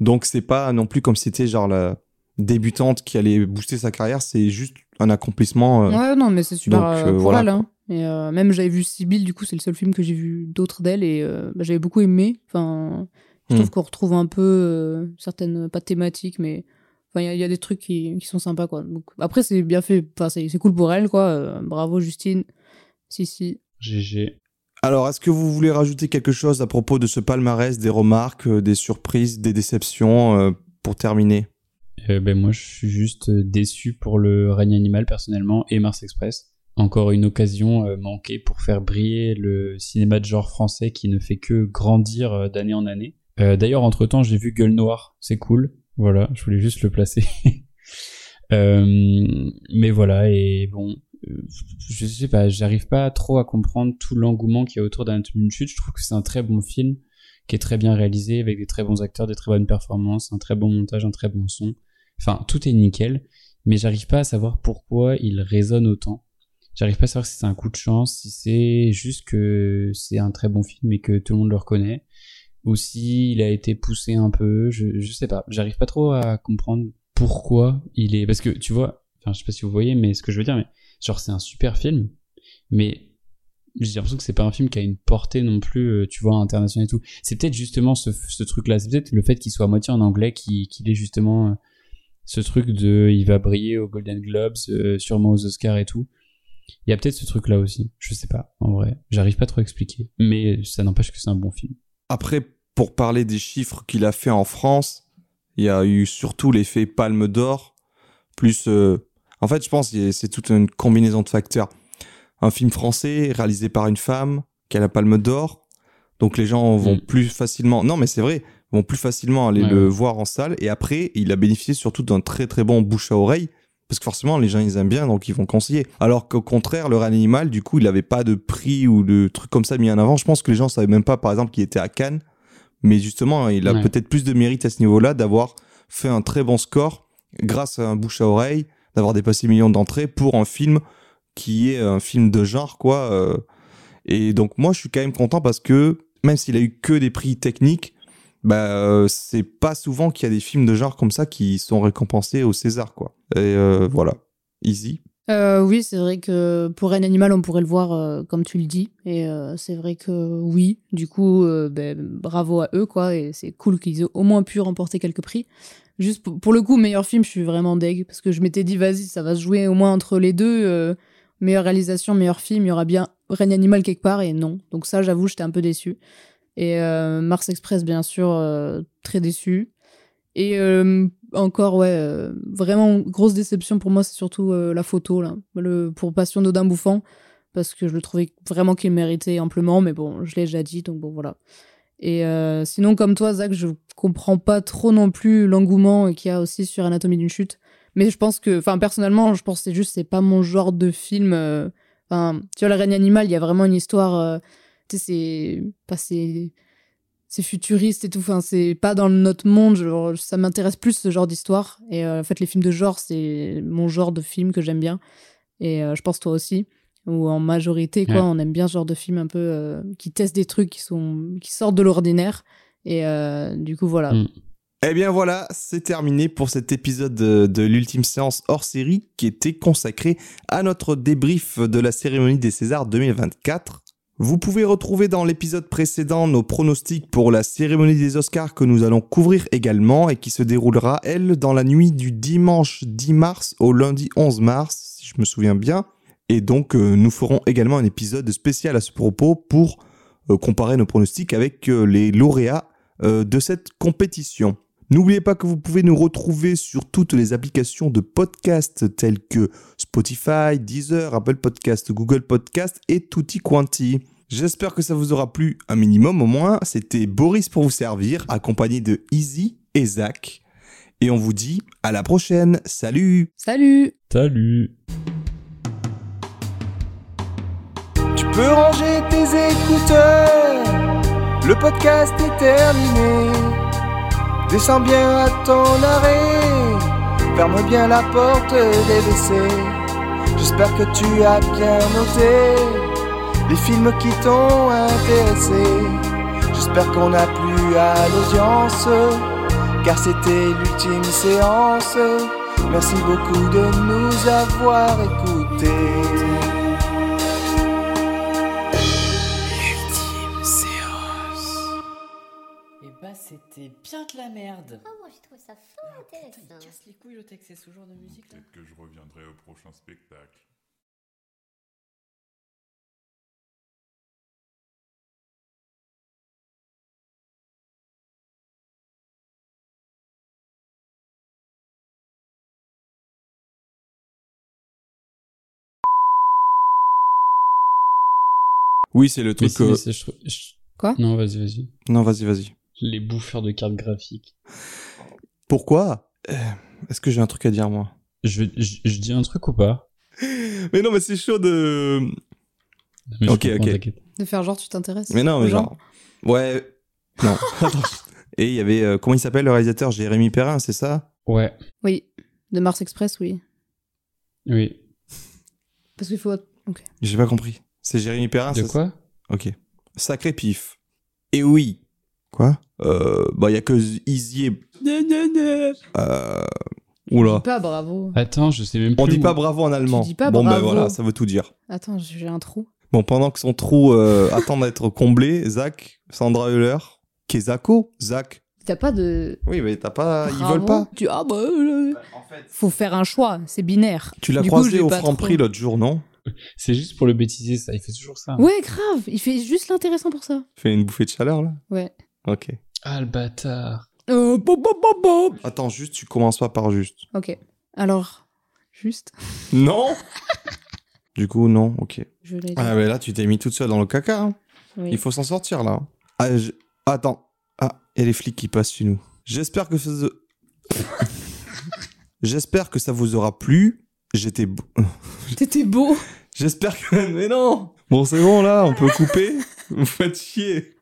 Donc, c'est pas non plus comme si c'était genre la débutante qui allait booster sa carrière, c'est juste un accomplissement. euh, Ouais, non, mais c'est super donc, euh, euh, pour voilà, elle. Hein. Et euh, même j'avais vu Sibyl, du coup, c'est le seul film que j'ai vu d'autres d'elle et euh, bah, j'avais beaucoup aimé. Enfin, je Hmm. trouve qu'on retrouve un peu euh, certaines, pas thématiques, mais enfin, il y, a- il y a des trucs qui, qui sont sympas, quoi. Donc, après, c'est bien fait. Enfin, c'est c'est cool pour elle, quoi. Euh, bravo, Justine. Si, si. GG. Alors, est-ce que vous voulez rajouter quelque chose à propos de ce palmarès, des remarques, des surprises, des déceptions euh, pour terminer? Euh, ben moi, je suis juste euh, déçu pour le règne animal personnellement et Mars Express. Encore une occasion euh, manquée pour faire briller le cinéma de genre français qui ne fait que grandir d'année en année. D'ailleurs, entre temps, j'ai vu Gueule Noire, c'est cool. Voilà, je voulais juste le placer. Mais voilà, et bon, je sais pas, j'arrive pas trop à comprendre tout l'engouement qu'il y a autour d'une chute. Je trouve que c'est un très bon film qui est très bien réalisé avec des très bons acteurs, des très bonnes performances, un très bon montage, un très bon son. Enfin, tout est nickel, mais j'arrive pas à savoir pourquoi il résonne autant. J'arrive pas à savoir si c'est un coup de chance, si c'est juste que c'est un très bon film et que tout le monde le reconnaît, ou si il a été poussé un peu, je, je sais pas. J'arrive pas trop à comprendre pourquoi il est. Parce que tu vois, enfin, je sais pas si vous voyez, mais ce que je veux dire, mais genre, c'est un super film, mais j'ai l'impression que c'est pas un film qui a une portée non plus, euh, tu vois, internationale et tout. C'est peut-être justement ce, ce truc-là, c'est peut-être le fait qu'il soit à moitié en anglais qui, qu'il est justement euh, ce truc de il va briller aux Golden Globes, euh, sûrement aux Oscars et tout. Il y a peut-être ce truc-là aussi, je sais pas, en vrai. J'arrive pas trop à expliquer, mais ça n'empêche que c'est un bon film. Après, pour parler des chiffres qu'il a fait en France, il y a eu surtout l'effet Palme d'Or, plus... euh, En fait, je pense que c'est toute une combinaison de facteurs. Un film français réalisé par une femme qui a la Palme d'Or, donc les gens vont Mm. plus facilement... Non, mais c'est vrai, vont plus facilement aller Ouais, le voir en salle. Et après, il a bénéficié surtout d'un très très bon bouche à oreille. Parce que forcément, les gens, ils aiment bien, donc ils vont conseiller. Alors qu'au contraire, le Animal, du coup, il n'avait pas de prix ou de trucs comme ça mis en avant. Je pense que les gens savaient même pas, par exemple, qu'il était à Cannes. Mais justement, il a Ouais. peut-être plus de mérite à ce niveau-là d'avoir fait un très bon score grâce à un bouche à oreille, d'avoir dépassé millions d'entrées pour un film qui est un film de genre, quoi. euh. Et donc, moi, je suis quand même content parce que même s'il a eu que des prix techniques, bah, euh, c'est pas souvent qu'il y a des films de genre comme ça qui sont récompensés au César, quoi. Et euh, voilà. Easy. Oui, c'est vrai que pour un animal, on pourrait le voir comme tu le dis. Et c'est vrai que oui, du coup, ben, bravo à eux, quoi. Et c'est cool qu'ils aient au moins pu remporter quelques prix. Juste pour, pour le coup, meilleur film, je suis vraiment deg. Parce que je m'étais dit, vas-y, ça va se jouer au moins entre les deux. Meilleure réalisation, meilleur film, il y aura bien Règne animal quelque part. Et non. Donc ça, j'avoue, j'étais un peu déçu. Et euh, Mars Express, bien sûr, euh, très déçu. Et euh, encore, ouais, vraiment grosse déception pour moi, c'est surtout la photo, là, le, pour Passion d'Odin Bouffant, parce que je le trouvais vraiment qu'il méritait amplement, mais bon, je l'ai déjà dit, donc bon, voilà. Et sinon, comme toi, Zach, je comprends pas trop non plus l'engouement qu'il y a aussi sur Anatomie d'une chute. Mais je pense que, enfin, personnellement, je pense que c'est juste, c'est pas mon genre de film. euh, Enfin, tu vois, Le règne animal, il y a vraiment une histoire. euh, tu sais, c'est. Pas c'est c'est futuriste et tout. Enfin, c'est pas dans notre monde. Genre, ça m'intéresse plus ce genre d'histoire. Et euh, en fait, les films de genre, c'est mon genre de film que j'aime bien. Et euh, je pense toi aussi. Ou en majorité, quoi, Ouais. on aime bien ce genre de film un peu euh, qui testent des trucs qui sont qui sortent de l'ordinaire. Et du coup, voilà. Mm. Eh bien voilà, c'est terminé pour cet épisode de, l'ultime séance hors série qui était consacré à notre débrief de la cérémonie des Césars 2024. Vous pouvez retrouver dans l'épisode précédent nos pronostics pour la cérémonie des Oscars que nous allons couvrir également et qui se déroulera, elle, dans la nuit du dimanche 10 mars au lundi 11 mars, si je me souviens bien. Et donc, euh, nous ferons également un épisode spécial à ce propos pour euh, comparer nos pronostics avec euh, les lauréats de cette compétition. N'oubliez pas que vous pouvez nous retrouver sur toutes les applications de podcast telles que Spotify, Deezer, Apple Podcast, Google Podcast et Tutti Quanti. J'espère que ça vous aura plu un minimum au moins. C'était Boris pour vous servir, accompagné de Easy et Zach. Et on vous dit à la prochaine. Salut Salut Salut Tu peux ranger tes écouteurs Le podcast est terminé. Descends bien à ton arrêt. Ferme bien la porte des WC. J'espère que tu as bien noté les films qui t'ont intéressé. J'espère qu'on a plu à l'audience, car c'était l'ultime séance. Merci beaucoup de nous avoir écoutés. C'était bien de la merde. Oh, moi j'ai trouvé ça fort Ah, putain, il intéressant. casse les couilles le texte, c'est ce genre de musique là. Peut-être que je reviendrai au prochain spectacle. Oui, c'est le truc. si, euh, je- Quoi? Non, vas-y, vas-y. Non, vas-y, vas-y. Les bouffeurs de cartes graphiques. Pourquoi? Euh, Est-ce que j'ai un truc à dire, moi? Je, je, je dis un truc ou pas? Mais non, mais c'est chaud de. Mais Ok, ok. De faire genre, tu t'intéresses. Mais non, mais genre. Ouais. Non. Et il y avait. euh, comment il s'appelle le réalisateur? Jérémy Perrin, c'est ça? Ouais, Oui. De Mars Express, oui. oui. Parce qu'il faut. Ok. J'ai pas compris. C'est Jérémy Perrin De c'est- quoi? Ok. Sacré pif. Et oui. Quoi? Euh. Bah, il y a que Easy et. Euh. Oula. Dis pas bravo. Attends, je sais même plus. On dit où- pas bravo en allemand. dis pas bon, ben bravo. voilà, ça veut tout dire. Attends, j'ai un trou. Bon, pendant que son trou euh, attend d'être comblé, Zach, Sandra Euler, Kezako, Zach. T'as pas de. Oui, mais t'as pas. Ils Bravo. veulent pas. Tu... Ah bah. euh, Faut faire un choix, c'est binaire. Tu l'as coup, croisé j'ai au Franprix l'autre jour, non? C'est juste pour le bêtiser, ça. Il fait toujours ça. Ouais, grave. Il fait juste l'intéressant pour ça. Fais une bouffée de chaleur, là Ouais. Ok. Ah, le bâtard. Euh, bo- bo- bo- bo. Attends, juste, tu commences pas par juste. Ok. Alors, juste. Non Du coup, non, ok. Je l'ai dit. Ah, mais là, tu t'es mis toute seule dans le caca. hein. Oui. Il faut s'en sortir, là. Ah, je- Attends. Ah, et les flics qui passent chez nous. J'espère que ça... J'espère que ça vous aura plu. J'étais... beau- T'étais beau. J'espère que... Mais non Bon, c'est bon, là, on peut couper Vous faites chier